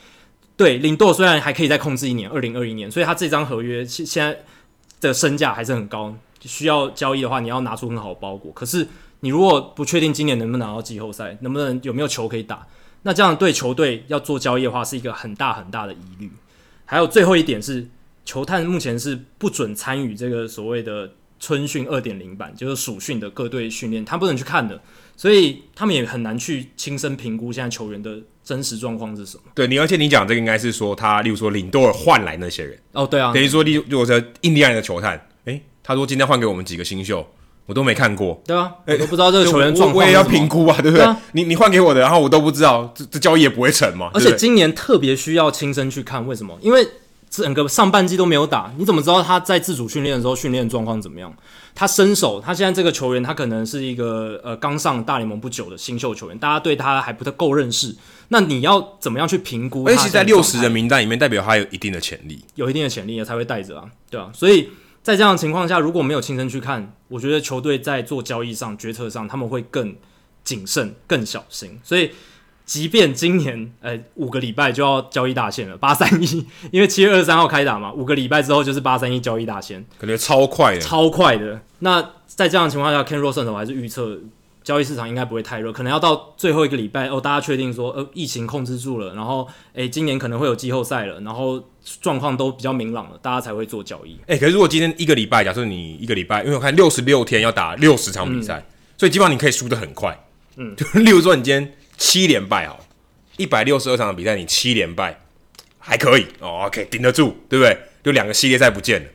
对领舵虽然还可以再控制一年，二零二一年，所以他这张合约现现在的身价还是很高。需要交易的话，你要拿出很好的包裹。可是你如果不确定今年能不能拿到季后赛，能不能有没有球可以打，那这样对球队要做交易的话，是一个很大很大的疑虑。还有最后一点是，球探目前是不准参与这个所谓的春训二点零版，就是暑训的各队训练，他不能去看的，所以他们也很难去亲身评估现在球员的真实状况是什么。对你，而且你讲这个应该是说他，例如说领多尔换来那些人哦，对啊，等于说，例如说印第安人的球探。他说：“今天换给我们几个新秀，我都没看过。对啊，我都不知道这个球员 状况、欸，我也要评估啊，对不对？你你换给我的，然后我都不知道，这这交易也不会成嘛。而且今年特别需要亲身去看，为什么？因为整个上半季都没有打，你怎么知道他在自主训练的时候训练状况怎么样？他身手，他现在这个球员，他可能是一个呃刚上大联盟不久的新秀球员，大家对他还不太够认识。那你要怎么样去评估？而且在六十人名单里面，代表他有一定的潜力，有一定的潜力才会带着啊，对啊，所以。”在这样的情况下，如果没有亲身去看，我觉得球队在做交易上、决策上，他们会更谨慎、更小心。所以，即便今年呃五个礼拜就要交易大限了，八三一，因为七月二十三号开打嘛，五个礼拜之后就是八三一交易大限，感觉超快的，超快的。那在这样的情况下，Ken Rosen 还是预测。交易市场应该不会太热，可能要到最后一个礼拜哦，大家确定说，呃，疫情控制住了，然后，诶，今年可能会有季后赛了，然后状况都比较明朗了，大家才会做交易。诶，可是如果今天一个礼拜，假设你一个礼拜，因为我看六十六天要打六十场比赛，嗯、所以基本上你可以输得很快。嗯，就 例如说你今天七连败哦，一百六十二场的比赛你七连败还可以哦，OK，顶得住，对不对？就两个系列赛不见了，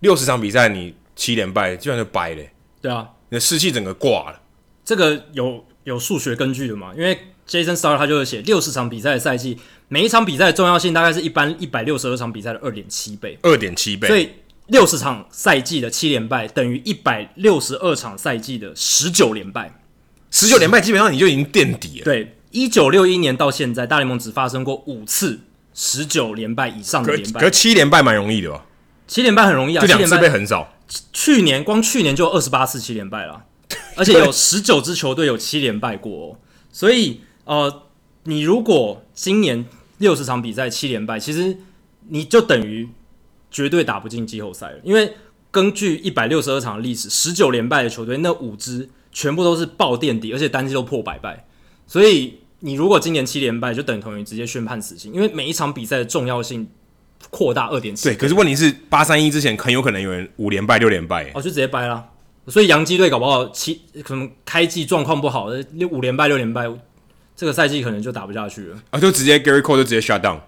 六十场比赛你七连败，基本上就掰了。对啊，你的士气整个挂了。这个有有数学根据的嘛？因为 Jason Star 他就是写六十场比赛的赛季，每一场比赛的重要性大概是一般一百六十二场比赛的二点七倍。二点七倍。所以六十场赛季的七连败等于一百六十二场赛季的十九连败。十九连败基本上你就已经垫底了。对，一九六一年到现在，大联盟只发生过五次十九连败以上的连败。可，可七连败蛮容易的吧？七连败很容易啊，就两次被横扫。去年光去年就二十八次七连败了。而且有十九支球队有七连败过哦，所以呃，你如果今年六十场比赛七连败，其实你就等于绝对打不进季后赛了。因为根据一百六十二场的历史，十九连败的球队那五支全部都是爆垫底，而且单季都破百败。所以你如果今年七连败，就等同于直接宣判死刑，因为每一场比赛的重要性扩大二点七。对，可是问题是八三一之前很有可能有人五连败六连败，哦，就直接掰了。所以洋基队搞不好七可能开季状况不好，六五连败六连败，这个赛季可能就打不下去了啊！就直接 Gary Cole 就直接 shut down，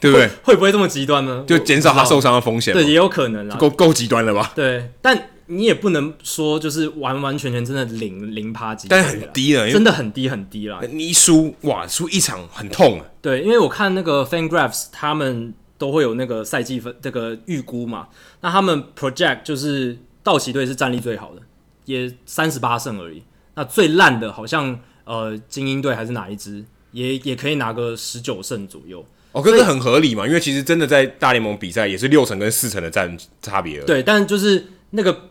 对不对？会不会这么极端呢？就减少他受伤的风险。对，也有可能啦。够够极端了吧？对，但你也不能说就是完完全全真的零零趴几，但是很低了，真的很低很低了。你一输哇，输一场很痛啊。对，因为我看那个 FanGraphs 他们都会有那个赛季分这个预估嘛，那他们 project 就是。道奇队是战力最好的，也三十八胜而已。那最烂的，好像呃精英队还是哪一支，也也可以拿个十九胜左右。哦，可是很合理嘛，因为其实真的在大联盟比赛也是六成跟四成的战差别。对，但就是那个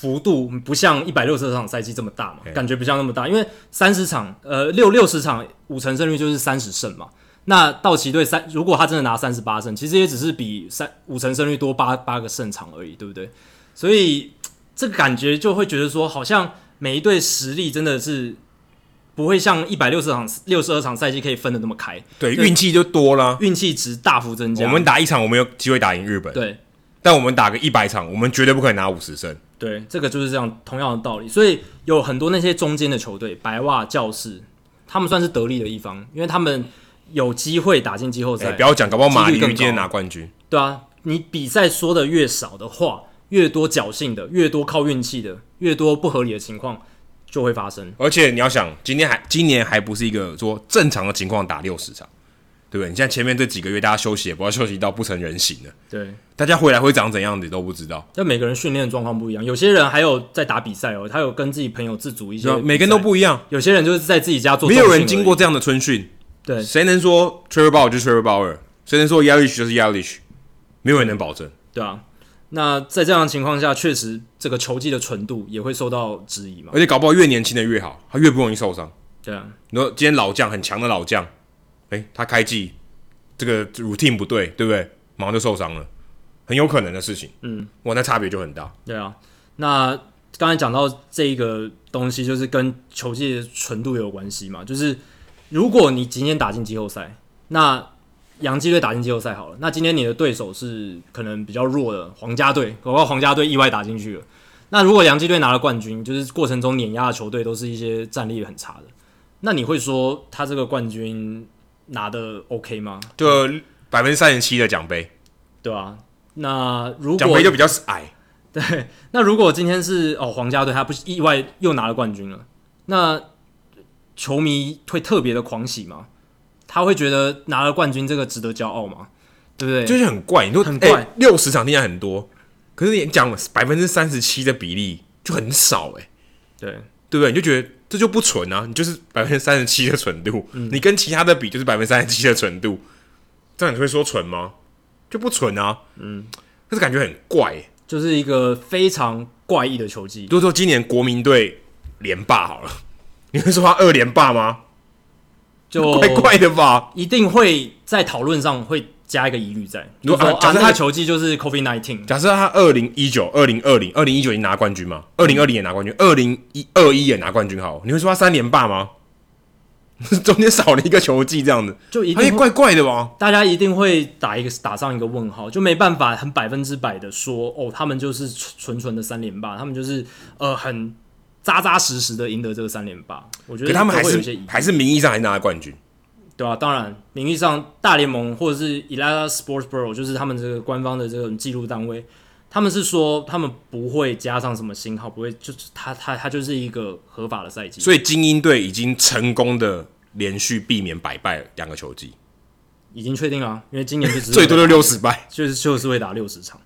幅度不像一百六十二场赛季这么大嘛，感觉不像那么大。因为三十场，呃六六十场五成胜率就是三十胜嘛。那道奇队三，如果他真的拿三十八胜，其实也只是比三五成胜率多八八个胜场而已，对不对？所以这个感觉就会觉得说，好像每一队实力真的是不会像一百六十场、六十二场赛季可以分的那么开。对，运气就多了，运气值大幅增加。我们打一场，我们有机会打赢日本。对，但我们打个一百场，我们绝对不可能拿五十胜。对，这个就是这样同样的道理。所以有很多那些中间的球队，白袜、教士，他们算是得力的一方，因为他们。有机会打进季后赛，欸，不要讲，搞不好马林鱼今天拿冠军。对啊，你比赛说的越少的话，越多侥幸的，越多靠运气的，越多不合理的情况就会发生。而且你要想，今天还今年还不是一个说正常的情况打六十场，对不对？你像前面这几个月大家休息，也不要休息到不成人形了。对，大家回来会长怎样你都不知道。但每个人训练的状况不一样，有些人还有在打比赛哦，他有跟自己朋友自组一些，每个人都不一样。有些人就是在自己家做，没有人经过这样的春训。对，谁能说 Trevor Bauer 就是 Trevor Bauer？谁能说 Yelich 就是 Yelich？没有人能保证。对啊，那在这样的情况下，确实这个球技的纯度也会受到质疑嘛。而且搞不好越年轻的越好，他越不容易受伤。对啊，你说今天老将很强的老将，哎，他开季这个 routine 不对，对不对？马上就受伤了，很有可能的事情。嗯，哇，那差别就很大。对啊，那刚才讲到这一个东西，就是跟球技的纯度有关系嘛，就是。如果你今天打进季后赛，那洋基队打进季后赛好了。那今天你的对手是可能比较弱的皇家队，搞不好皇家队意外打进去了。那如果洋基队拿了冠军，就是过程中碾压的球队都是一些战力很差的，那你会说他这个冠军拿的 OK 吗？就百分之三十七的奖杯，对啊，那如果奖杯就比较矮，对。那如果今天是哦皇家队，他不是意外又拿了冠军了，那。球迷会特别的狂喜吗？他会觉得拿了冠军这个值得骄傲吗？对不对？就是很怪，你说很怪，六十场听起来很多，可是你讲百分之三十七的比例就很少哎。对对不对？你就觉得这就不纯啊，你就是百分之三十七的纯度，嗯，你跟其他的比就是百分之三十七的纯度，这样你会说纯吗？就不纯啊，嗯，但是感觉很怪，就是一个非常怪异的球技。如果说今年国民队连霸好了。你会说他二连霸吗？就怪怪的吧，一定会在讨论上会加一个疑虑在。如果说假设他球技就是 COVID nineteen，假设他二零一九、二零二零、二零一九年拿冠军嘛，二零二零也拿冠军，二零一二一也拿冠军，好，你会说他三连霸吗？中间少了一个球技，这样子就一定会怪怪的吧？大家一定会打一个打上一个问号，就没办法很百分之百的说哦，他们就是纯纯的三连霸，他们就是呃很。扎扎实实的赢得这个三连霸，我觉得他们还是还是名义上还拿了冠军，对吧、啊？当然，名义上大联盟或者是 Elias Sports Bureau 就是他们这个官方的这种记录单位，他们是说他们不会加上什么星号，不会，就是他他他就是一个合法的赛季。所以精英队已经成功的连续避免百败两个球季，已经确定了、啊，因为今年就 最多就六十败，就是就是会打六十场。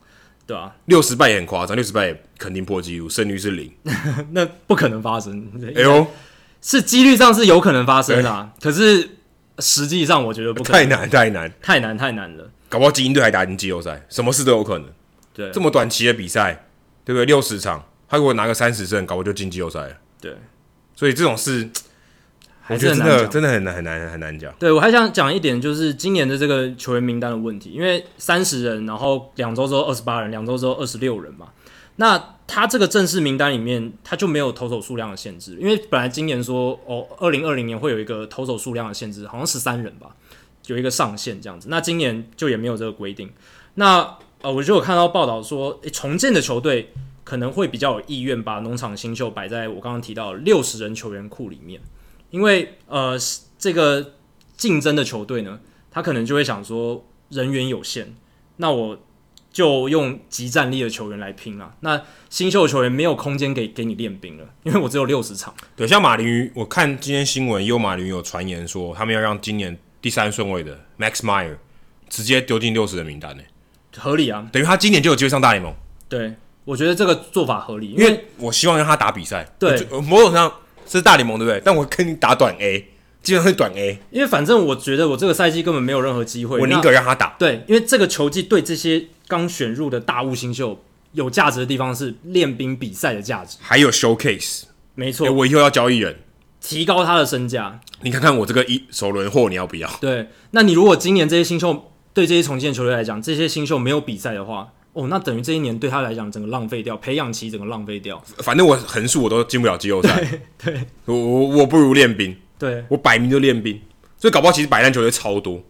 对啊，六十败也很夸张，六十败肯定破纪录，胜率是零，那不可能发生。哎呦，是几率上是有可能发生啊，可是实际上我觉得不可能，太难太难太难太难了。搞不好精英队还打进季后赛，什么事都有可能。对，这么短期的比赛，对不对？六十场，他如果拿个三十胜，搞不好就进季后赛了。对，所以这种事。我觉得真的真的很难很难很难讲。对，我还想讲一点，就是今年的这个球员名单的问题，因为三十人，然后两周之后二十八人，两周之后二十六人嘛。那他这个正式名单里面，他就没有投手数量的限制，因为本来今年说哦，二零二零年会有一个投手数量的限制，好像十三人吧，有一个上限这样子。那今年就也没有这个规定。那呃，我就有看到报道说，诶，重建的球队可能会比较有意愿把农场新秀摆在我刚刚提到六十人球员库里面。因为呃，这个竞争的球队呢，他可能就会想说人员有限，那我就用即战力的球员来拼了。那新秀球员没有空间给给你练兵了，因为我只有六十场。对，像马林鱼，我看今天新闻，有马林鱼有传言说，他们要让今年第三顺位的 Max Meyer 直接丢进六十人名单呢，合理啊，等于他今年就有机会上大联盟。对，我觉得这个做法合理，因为，因为我希望让他打比赛。对，某种上。是大联盟对不对？但我跟你打短 A，基本上是短 A，因为反正我觉得我这个赛季根本没有任何机会，我宁可让他打。对，因为这个球技对这些刚选入的大物新秀有价值的地方是练兵比赛的价值，还有 showcase。没错，我以后要交易人，提高他的身价。你看看我这个一首轮货，你要不要？对，那你如果今年这些新秀对这些重建球队来讲，这些新秀没有比赛的话，哦，那等于这一年对他来讲整个浪费掉，培养期整个浪费掉。反正我横竖我都进不了季后赛，对，对我我我不如练兵，对我摆明就练兵，所以搞不好其实摆烂球队超多。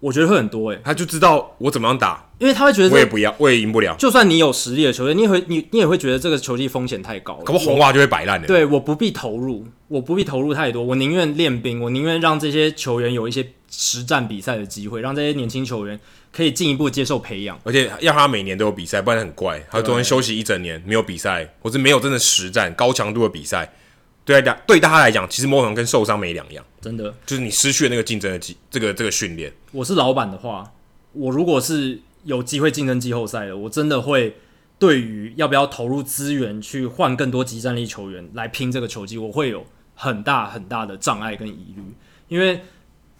我觉得会很多诶、欸，他就知道我怎么样打，因为他会觉得我也不要，我也赢不了。就算你有实力的球队，你也会你你也会觉得这个球技风险太高了，可不红袜就会摆烂的。对，我不必投入，我不必投入太多，我宁愿练兵，我宁愿让这些球员有一些实战比赛的机会，让这些年轻球员可以进一步接受培养，而且要他每年都有比赛，不然很怪。他中间休息一整年没有比赛，或是没有真的实战高强度的比赛。对大对大家来讲，其实某种跟受伤没两样，真的就是你失去了那个竞争的机，这个这个训练。我是老板的话，我如果是有机会竞争季后赛的，我真的会对于要不要投入资源去换更多集战力球员来拼这个球季，我会有很大很大的障碍跟疑虑，因为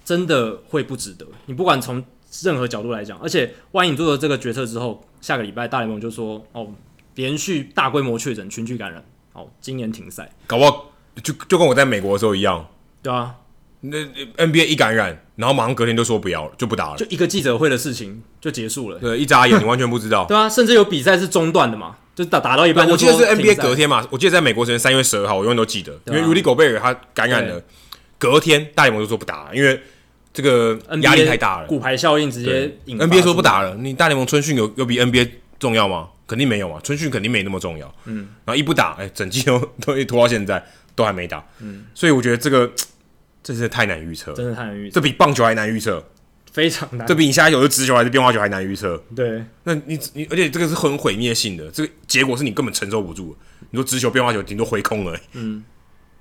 真的会不值得。你不管从任何角度来讲，而且万一你做了这个决策之后，下个礼拜大联盟就说哦，连续大规模确诊、群聚感染，哦，今年停赛，搞不好。就就跟我在美国的时候一样，对啊，那 NBA 一感染，然后马上隔天就说不要了，就不打了，就一个记者会的事情就结束了。对，一眨眼你完全不知道。对啊，甚至有比赛是中断的嘛，就打打到一半。我记得是 NBA 隔天嘛，我记得在美国时间三月十二号，我永远都记得，因为 Rudy Gobert 他感染了，隔天大联盟就说不打了，因为这个压力太大了，骨牌效应直接引。NBA 说不打了，你大联盟春训有有比 NBA 重要吗？肯定没有啊，春训肯定没那么重要。嗯，然后一不打，哎，整季都 都一拖到现在。都还没打，嗯，所以我觉得这个这是太难预测，真的太难预测，这比棒球还难预测，非常难。这比你现在有的直球还是变化球还难预测。对，那你你而且这个是很毁灭性的，这个结果是你根本承受不住。你说直球变化球顶多回空了，嗯，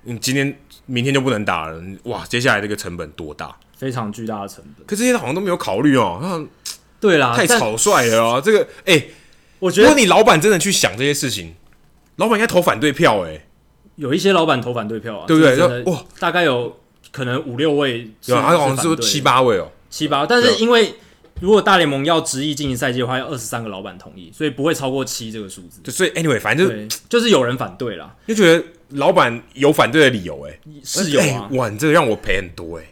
你今天明天就不能打了，哇，接下来这个成本多大？非常巨大的成本。可这些好像都没有考虑哦，对啦，太草率了哦！这个哎，欸、我觉得如果你老板真的去想这些事情，老板应该投反对票哎、欸。有一些老板投反对票啊，对不对？哇，大概有可能五六位，对他，好像是七八位哦，七八。但是因为如果大联盟要执意进行赛季的话，要二十三个老板同意，所以不会超过七这个数字。所以 anyway，反正就就是有人反对啦，就觉得老板有反对的理由，哎，是有啊。哇，你这个让我赔很多，哎，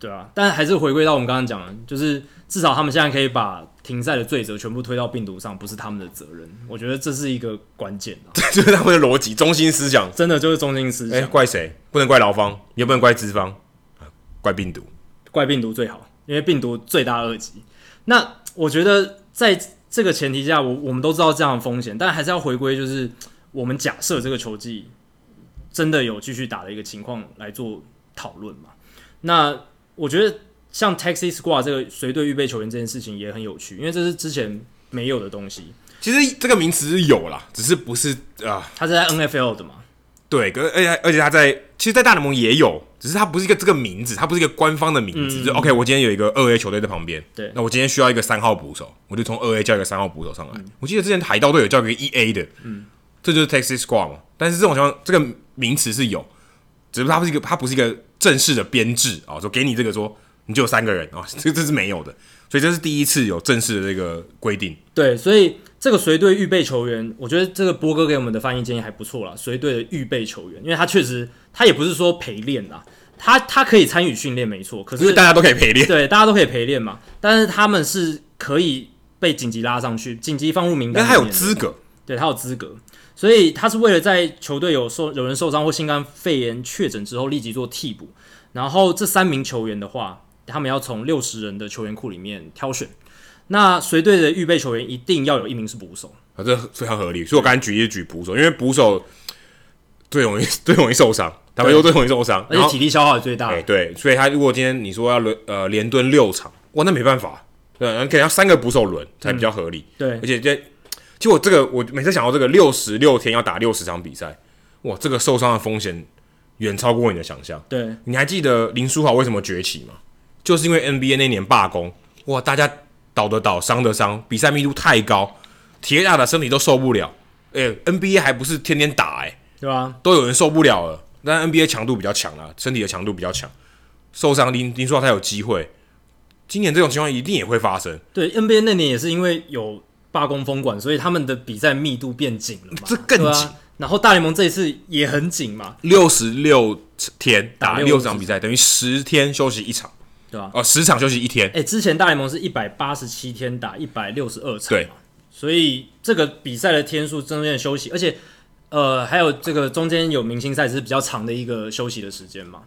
对啊。但还是回归到我们刚刚讲的，就是至少他们现在可以把。停赛的罪责全部推到病毒上，不是他们的责任。我觉得这是一个关键，这就是他们的逻辑、中心思想，真的就是中心思想。欸、怪谁？不能怪劳方，也不能怪资方，怪病毒。怪病毒最好，因为病毒罪大恶极。那我觉得在这个前提下，我我们都知道这样的风险，但还是要回归，就是我们假设这个球季真的有继续打的一个情况来做讨论嘛。那我觉得。像 Taxi Squad 这个随队预备球员这件事情也很有趣，因为这是之前没有的东西。其实这个名词是有啦，只是不是啊？他是在 NFL 的嘛？对，可是而且而且他在，其实，在大联盟也有，只是他不是一个这个名字，他不是一个官方的名字。嗯、就 OK，我今天有一个二 A 球队在旁边，对，那我今天需要一个三号捕手，我就从二 A 叫一个三号捕手上来。嗯、我记得之前海盗队有叫一个一 A 的，嗯，这就是 Taxi Squad 嘛。但是这种情况，这个名词是有，只不过它不是一个，它不是一个正式的编制啊，说给你这个说。你就有三个人啊，这这是没有的，所以这是第一次有正式的这个规定。对，所以这个随队预备球员，我觉得这个波哥给我们的翻译建议还不错啦。随队的预备球员，因为他确实他也不是说陪练啦，他他可以参与训练没错，可是大家都可以陪练，对，大家都可以陪练嘛。但是他们是可以被紧急拉上去，紧急放入名单，但他有资格，对他有资格，所以他是为了在球队有受有人受伤或新冠肺炎确诊之后立即做替补。然后这三名球员的话。他们要从六十人的球员库里面挑选，那随队的预备球员一定要有一名是捕手，啊，这非常合理。所以我刚才举例举捕手，因为捕手最容易 最容易受伤，他们又最容易受伤，而且体力消耗也最大。哎，对，所以他如果今天你说要轮呃连蹲六场，哇，那没办法，对，可能要三个捕手轮才比较合理。对，而且这其实我这个我每次想到这个六十六天要打六十场比赛，哇，这个受伤的风险远超过你的想象。对，你还记得林书豪为什么崛起吗？就是因为 NBA 那年罢工，哇，大家倒的倒，伤的伤，比赛密度太高，铁打的身体都受不了。哎、欸，NBA 还不是天天打、欸，哎，对吧？都有人受不了了。但 NBA 强度比较强啊，身体的强度比较强，受伤林林书豪才有机会。今年这种情况一定也会发生。对，NBA 那年也是因为有罢工封管，所以他们的比赛密度变紧了嘛，这更紧。然后大联盟这一次也很紧嘛，六十六天打打六场比赛，等于十天休息一场，对吧？哦，十场休息一天。哎，之前大联盟是一百八十七天打一百六十二场，对，所以这个比赛的天数中间的休息，而且呃还有这个中间有明星赛是比较长的一个休息的时间嘛。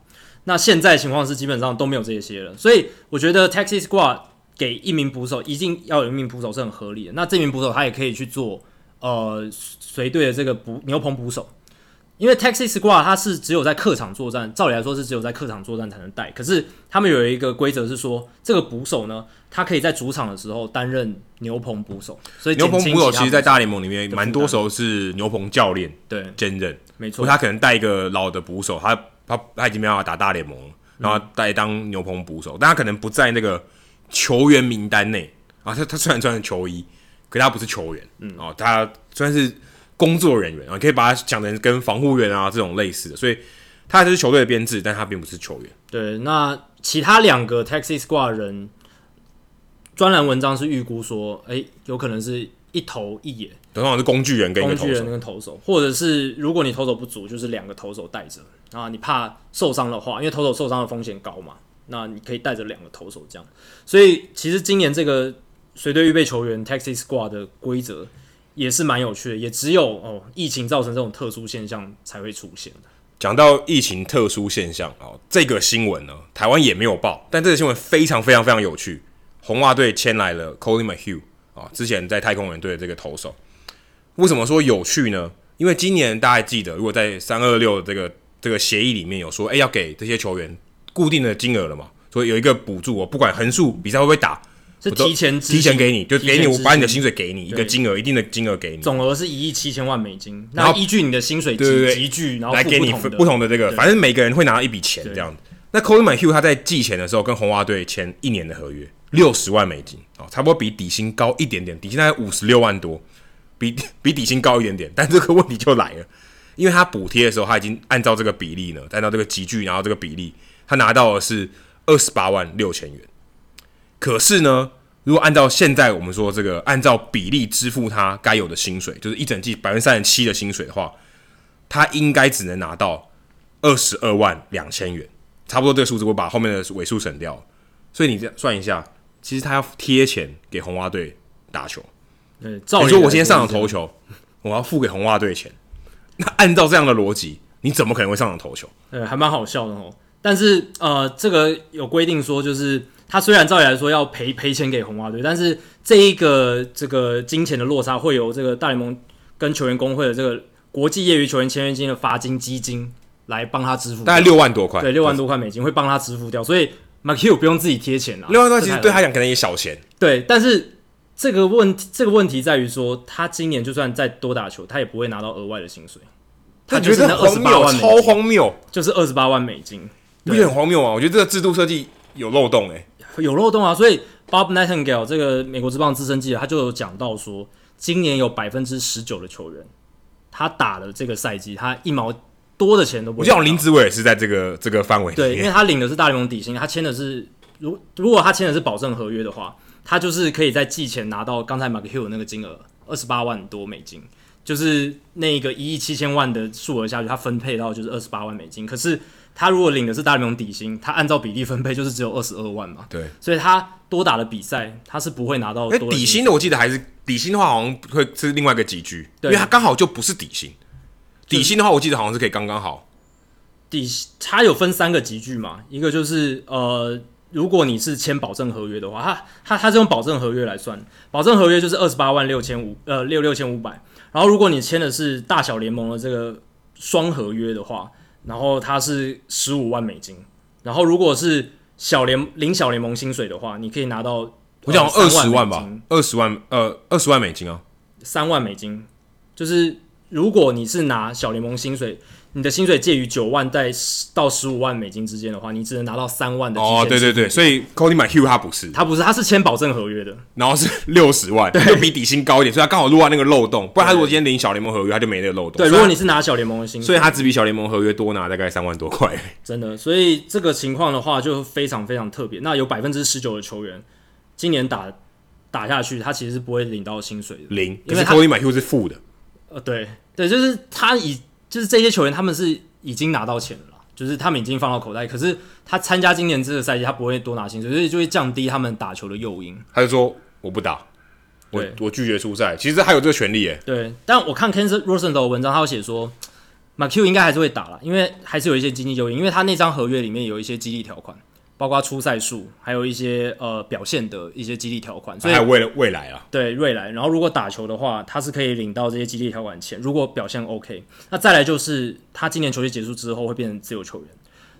那现在情况是基本上都没有这些了，所以我觉得 Taxi Squad 给一名捕手一定要有一名捕手是很合理的。那这名捕手他也可以去做呃随队的这个捕牛棚捕手。因为 Taxi Squad 他是只有在客场作战，照理来说是只有在客场作战才能带。可是他们有一个规则是说，这个捕手呢，他可以在主场的时候担任牛棚捕手。所以牛棚捕手其实，在大联盟里面蛮多时候是牛棚教练对兼任，没错。他可能带一个老的捕手，他他他已经没办法打大联盟了，然后带当牛棚捕手，但他可能不在那个球员名单内啊。他他虽然穿着球衣，可他不是球员，嗯哦，他算是。工作人员啊，可以把他讲成跟防护员啊这种类似的，所以他还是球队的编制，但他并不是球员。对，那其他两个 Taxi Squad 人专栏文章是预估说，哎、欸，有可能是一投一野，通常是工具人跟一个投手，工具人跟投手，或者是如果你投手不足，就是两个投手带着啊，你怕受伤的话，因为投手受伤的风险高嘛，那你可以带着两个投手这样。所以其实今年这个随队预备球员 Taxi Squad 的规则。也是蛮有趣的，也只有哦疫情造成这种特殊现象才会出现的。讲到疫情特殊现象哦，这个新闻呢，台湾也没有报，但这个新闻非常非常非常有趣。红袜队签来了 Colin McHugh 啊，之前在太空人队的这个投手。为什么说有趣呢？因为今年大家记得，如果在三二六这个这个协议里面有说，哎，要给这些球员固定的金额了嘛，所以有一个补助，我不管横竖比赛会不会打。是提前提前给你，就给你我把你的薪水给你一个金额，一定的金额给你，总额是一亿七千万美金。然后依据你的薪水积积聚，然后来给你不同的这个，反正每个人会拿到一笔钱这样子。那 Collin McHugh 他在寄钱的时候跟红袜队签一年的合约，六十万美金哦，差不多比底薪高一点点，底薪大概五十六万多，比比底薪高一点点。但这个问题就来了，因为他补贴的时候他已经按照这个比例呢，按照这个集聚，然后这个比例，他拿到的是二十八万六千元。可是呢？如果按照现在我们说这个，按照比例支付他该有的薪水，就是一整季百分之三十七的薪水的话，他应该只能拿到二十二万两千元，差不多这个数字，我把后面的尾数省掉。所以你这样算一下，其实他要贴钱给红袜队打球。嗯，照理说我今天上场投球，我要付给红袜队钱。那按照这样的逻辑，你怎么可能会上场投球？对，还蛮好笑的哦。但是呃，这个有规定说就是。他虽然照理来说要赔赔钱给红袜队，但是这一个这个金钱的落差会由这个大联盟跟球员工会的这个国际业余球员签约金的罚金基金来帮他支付，大概六万多块，对，六万多块美金会帮他支付掉，所以 McHugh 不用自己贴钱了。六万多其实对他讲可能也小钱，对，但是这个问题这个问题在于说，他今年就算再多打球，他也不会拿到额外的薪水，他就是那二十八万，超荒谬，就是二十八万美金，不是很荒谬啊？我觉得这个制度设计有漏洞诶、欸。有漏洞啊，所以 Bob Nightingale 这个美国之棒资深记者，他就有讲到说，今年有百分之十九的球员，他打了这个赛季，他一毛多的钱都不会。我像林子伟也是在这个这个范围，对，因为他领的是大联盟底薪，他签的是如如果他签的是保证合约的话，他就是可以在季前拿到刚才 McHugh 那个金额二十八万多美金，就是那个一亿七千万的数额下去，他分配到就是二十八万美金，可是。他如果领的是大联盟底薪，他按照比例分配就是只有二十二万嘛。对，所以他多打的比赛，他是不会拿到。底薪的我记得还是底薪的话，好像会是另外一个集聚，因为他刚好就不是底薪。底薪的话，我记得好像是可以刚刚好。底他有分三个集聚嘛，一个就是呃，如果你是签保证合约的话，他他他是用保证合约来算，保证合约就是二十八万六千五呃六六千五百，然后如果你签的是大小联盟的这个双合约的话。然后它是十五万美金，然后如果是小联领小联盟薪水的话，你可以拿到我讲二十万吧，二十万呃二十万美金啊，三万美金，就是如果你是拿小联盟薪水。你的薪水介于九万在到十五万美金之间的话，你只能拿到三万的哦，对对对，所以 Collin McHugh 他不是，他不是，他是签保证合约的，然后是六十万，对，就比底薪高一点，所以他刚好入到那个漏洞，不然他如果今天领小联盟合约，他就没那个漏洞。对，如果你是拿小联盟的薪水，所以他只比小联盟合约多拿大概三万多块。真的，所以这个情况的话就非常非常特别。那有百分之十九的球员今年打打下去，他其实是不会领到薪水的，零，因为 Collin McHugh 是负的。呃，对对，就是他以就是这些球员他们是已经拿到钱了，就是他们已经放到口袋，可是他参加今年这个赛季，他不会多拿薪水，所以就会降低他们打球的诱因。他就说我不打，我我拒绝出赛。其实还有这个权利耶。对，但我看 Ken Rosenthal 的文章，他有写说。McHugh 应该还是会打了，因为还是有一些经济诱因，因为他那张合约里面有一些激励条款，包括出赛数，还有一些呃表现的一些激励条款，所以还有未未来啊，对未来。然后如果打球的话，他是可以领到这些激励条款钱。如果表现 OK，那再来就是他今年球季结束之后会变成自由球员，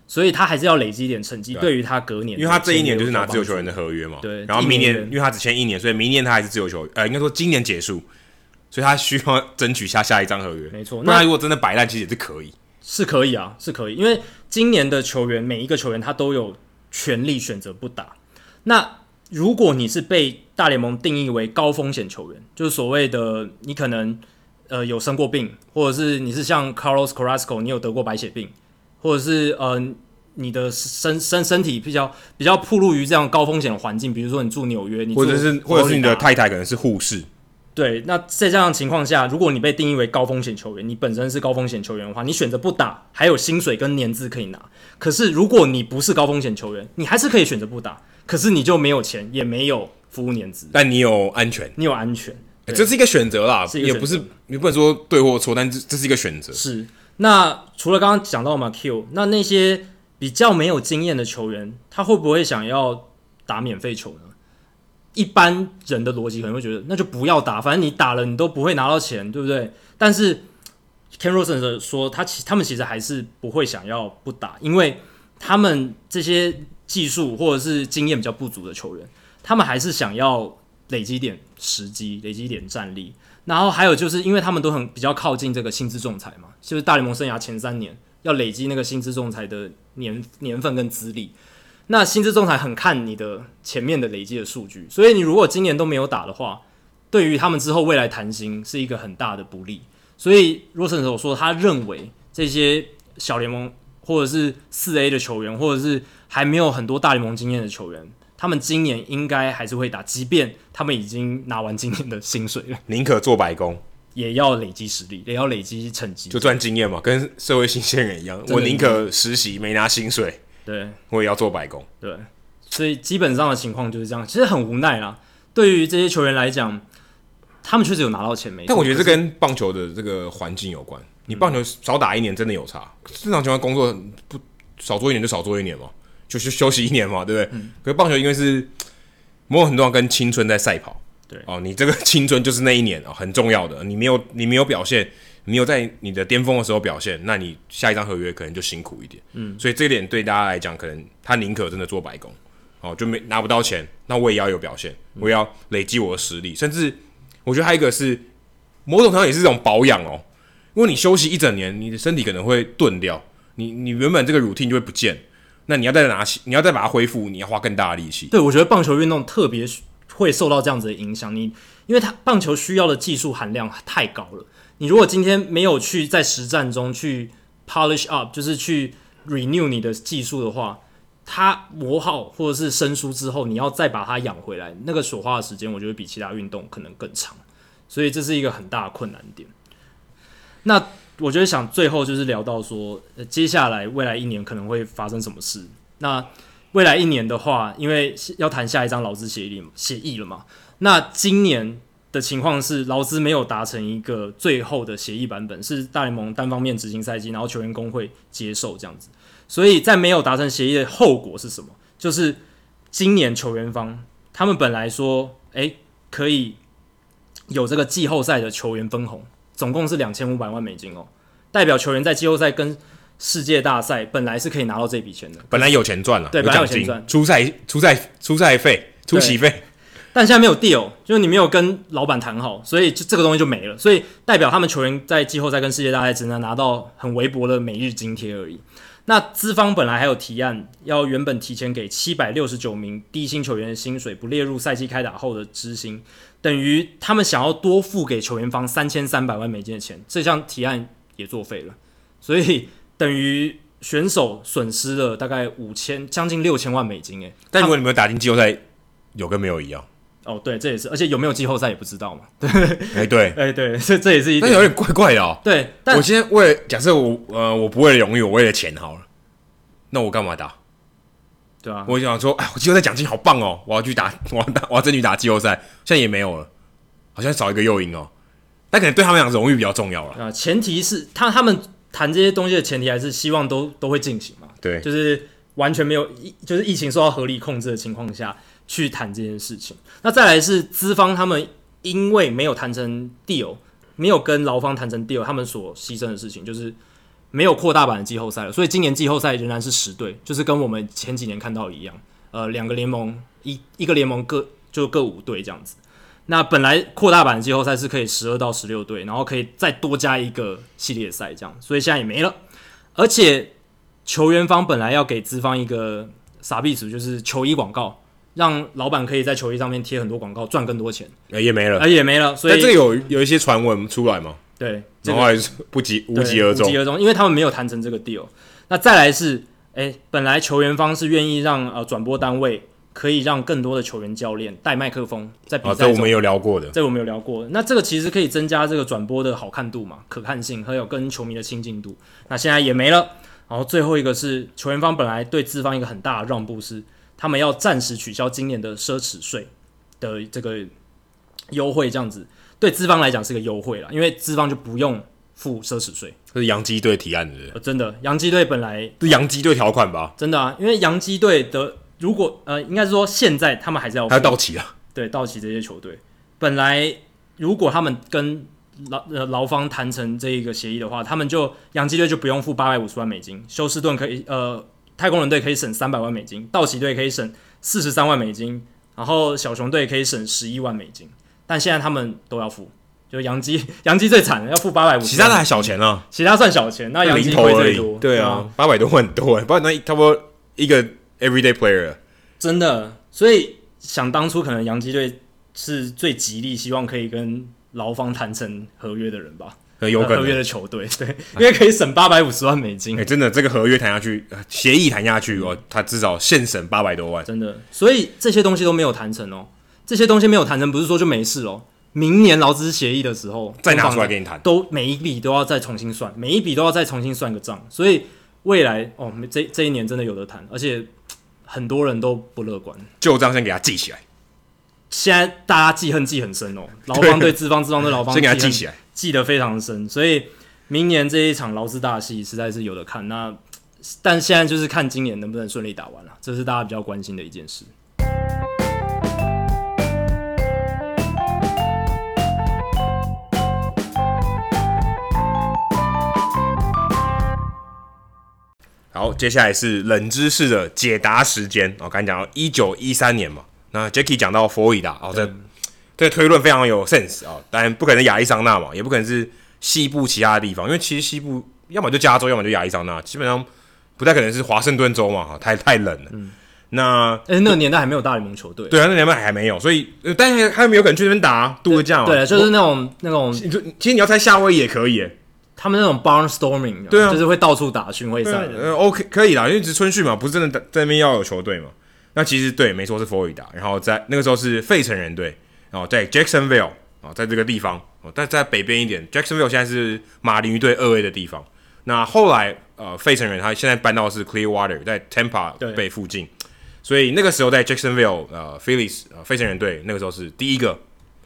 所以他还是要累积一点成绩，对于他隔年，因为他这一年就是拿自由球员的合约嘛，对。然后明年，因为他只签一年，所以明年他还是自由球员，呃，应该说今年结束，所以他需要争取下下一张合约，没错。那如果真的摆烂，其实也是可以。是可以啊，是可以，因为今年的球员每一个球员他都有权利选择不打。那如果你是被大联盟定义为高风险球员，就是所谓的你可能呃有生过病，或者是你是像 Carlos Carrasco，你有得过白血病，或者是呃你的身身身体比较比较暴露于这样高风险的环境，比如说你住纽约，你或者是或者是你的太太可能是护士。对，那在这样的情况下，如果你被定义为高风险球员，你本身是高风险球员的话，你选择不打，还有薪水跟年资可以拿。可是如果你不是高风险球员，你还是可以选择不打，可是你就没有钱，也没有服务年资，但你有安全，你有安全，这是一个选择啦，也不是你不能说对或错，但这这是一个选择。是。那除了刚刚讲到 McHugh，那那些比较没有经验的球员，他会不会想要打免费球呢？一般人的逻辑可能会觉得，那就不要打，反正你打了，你都不会拿到钱，对不对？但是 Ken r o s e n 说，他其他们其实还是不会想要不打，因为他们这些技术或者是经验比较不足的球员，他们还是想要累积点时机，累积点战力。然后还有就是，因为他们都很比较靠近这个薪资仲裁嘛，就是大联盟生涯前三年要累积那个薪资仲裁的年年份跟资历。那薪资仲裁很看你的前面的累积的数据，所以你如果今年都没有打的话，对于他们之后未来谈薪是一个很大的不利。所以罗森所说，他认为这些小联盟或者是四 A 的球员，或者是还没有很多大联盟经验的球员，他们今年应该还是会打，即便他们已经拿完今年的薪水了，宁可做白工，也要累积实力，也要累积成绩，就赚经验嘛，跟社会新鲜人一样。我宁可实习没拿薪水。对，我也要做白工。对，所以基本上的情况就是这样，其实很无奈啦。对于这些球员来讲，他们确实有拿到钱没？但我觉得这跟棒球的这个环境有关。你棒球少打一年真的有差。正常情况工作不少做一年就少做一年嘛，就是休息一年嘛，对不对？嗯、可是棒球因为是某很多人跟青春在赛跑，对哦，你这个青春就是那一年啊、哦，很重要的。你没有你没有表现。你有在你的巅峰的时候表现，那你下一张合约可能就辛苦一点。嗯，所以这一点对大家来讲，可能他宁可真的做白工，哦，就没拿不到钱，那我也要有表现，我也要累积我的实力。甚至我觉得还有一个是某种程度也是一种保养哦，因为你休息一整年，你的身体可能会钝掉，你你原本这个 routine 就会不见，那你要再拿起，你要再把它恢复，你要花更大的力气。对，我觉得棒球运动特别会受到这样子的影响，你因为它棒球需要的技术含量太高了。你如果今天没有去在实战中去 polish up，就是去 renew 你的技术的话，它磨好或者是生疏之后，你要再把它养回来，那个所花的时间，我觉得比其他运动可能更长，所以这是一个很大的困难点。那我觉得想最后就是聊到说，接下来未来一年可能会发生什么事。那未来一年的话，因为要谈下一张劳资协议协议了嘛，那今年。的情况是劳资没有达成一个最后的协议版本，是大联盟单方面执行赛季，然后球员工会接受这样子。所以在没有达成协议的后果是什么？就是今年球员方他们本来说，诶可以有这个季后赛的球员分红，总共是两千五百万美金哦，代表球员在季后赛跟世界大赛本来是可以拿到这笔钱的，本来有钱赚了，对，本来有钱赚，出赛出赛出赛费出席费。但现在没有 deal，就是你没有跟老板谈好，所以就这个东西就没了。所以代表他们球员在季后赛跟世界大赛只能拿到很微薄的每日津贴而已。那资方本来还有提案，要原本提前给七百六十九名低薪球员的薪水不列入赛季开打后的支薪，等于他们想要多付给球员方三千三百万美金的钱，这项提案也作废了。所以等于选手损失了大概五千将近六千万美金。诶，但如果你没有打进季后赛，有跟没有一样。哦，对，这也是，而且有没有季后赛也不知道嘛。对，哎、欸，对，哎，对，这这也是一点，但有点怪怪的哦。对，但我今天为了假设我呃我不为了荣誉，我为了钱好了，那我干嘛打？对啊，我想说，哎，我季后赛奖金好棒哦，我要去打，我要打，我要争取打季后赛，现在也没有了，好像少一个诱因哦。但可能对他们讲，荣誉比较重要了。啊，前提是他他们谈这些东西的前提还是希望都都会进行嘛。对，就是完全没有疫，就是疫情受到合理控制的情况下。去谈这件事情，那再来是资方他们因为没有谈成 deal，没有跟劳方谈成 deal，他们所牺牲的事情就是没有扩大版的季后赛了，所以今年季后赛仍然是十队，就是跟我们前几年看到一样，呃，两个联盟一一个联盟各就各五队这样子。那本来扩大版的季后赛是可以十二到十六队，然后可以再多加一个系列赛这样，所以现在也没了。而且球员方本来要给资方一个傻逼词，就是球衣广告。让老板可以在球衣上面贴很多广告，赚更多钱，呃、也没了，欸、也没了。所以这个有有一些传闻出来吗？对，然后还是不疾无疾而终，无疾而终，因为他们没有谈成这个 deal。那再来是，哎、欸，本来球员方是愿意让呃转播单位可以让更多的球员教练带麦克风在比赛这我们有聊过的，这我们有聊过的。那这个其实可以增加这个转播的好看度嘛，可看性，还有跟球迷的亲近度。那现在也没了。然后最后一个是球员方本来对资方一个很大的让步是。他们要暂时取消今年的奢侈税的这个优惠，这样子对资方来讲是个优惠啦，因为资方就不用付奢侈税。这是洋基队提案的，呃，真的，洋基队本来是洋基队条款吧？真的啊，因为洋基队的如果呃，应该是说现在他们还是要付，还要到期啊？对，到期这些球队本来如果他们跟劳呃劳方谈成这一个协议的话，他们就洋基队就不用付八百五十万美金，休斯顿可以呃。太空人队可以省三百万美金，道奇队可以省四十三万美金，然后小熊队可以省十一万美金，但现在他们都要付，就杨基，杨基最惨，要付八百五，其他的还小钱啊，其他算小钱，那杨基亏最多，对啊，八百多万很多，不然那差不多一个 everyday player，真的，所以想当初可能杨基队是最极力希望可以跟劳方谈成合约的人吧。有可能合约的球队，对，因为可以省八百五十万美金。哎、欸，真的，这个合约谈下去，协议谈下去哦，他至少现省八百多万，真的。所以这些东西都没有谈成哦，这些东西没有谈成，不是说就没事哦。明年劳资协议的时候再拿出来给你谈，都每一笔都要再重新算，每一笔都要再重新算个账。所以未来哦，这这一年真的有的谈，而且很多人都不乐观。旧账先给他记起来。现在大家记恨记很深哦，劳方对资方，资方对劳方，先给他记起来，记得非常深。所以明年这一场劳资大戏实在是有的看。那但现在就是看今年能不能顺利打完了，这是大家比较关心的一件事。好，接下来是冷知识的解答时间。我刚才讲到一九一三年嘛。那 Jackie 讲到佛罗里达哦，这这推论非常有 sense 啊，当然不可能亚利桑那嘛，也不可能是西部其他的地方，因为其实西部要么就加州，要么就亚利桑那，基本上不太可能是华盛顿州嘛，哈，太太冷了。嗯、那哎，那个年代还没有大联盟球队，对啊，那年代还没有，所以但是他们有可能去那边打度个假嘛，对，就是那种那种，其实你要猜夏威夷也可以，他们那种 barnstorming，对啊，就是会到处打巡回赛的，呃，OK 可以啦，因为只是春训嘛，不是真的在那边要有球队嘛。那其实对，没错是佛罗里达，然后在那个时候是费城人队，然后在 Jacksonville 啊，在这个地方，但在北边一点，Jacksonville 现在是马林鱼队二 A 的地方。那后来呃，费城人他现在搬到是 Clearwater，在 Tampa Bay 附近，所以那个时候在 Jacksonville 呃，Phillies 呃，费城人队那个时候是第一个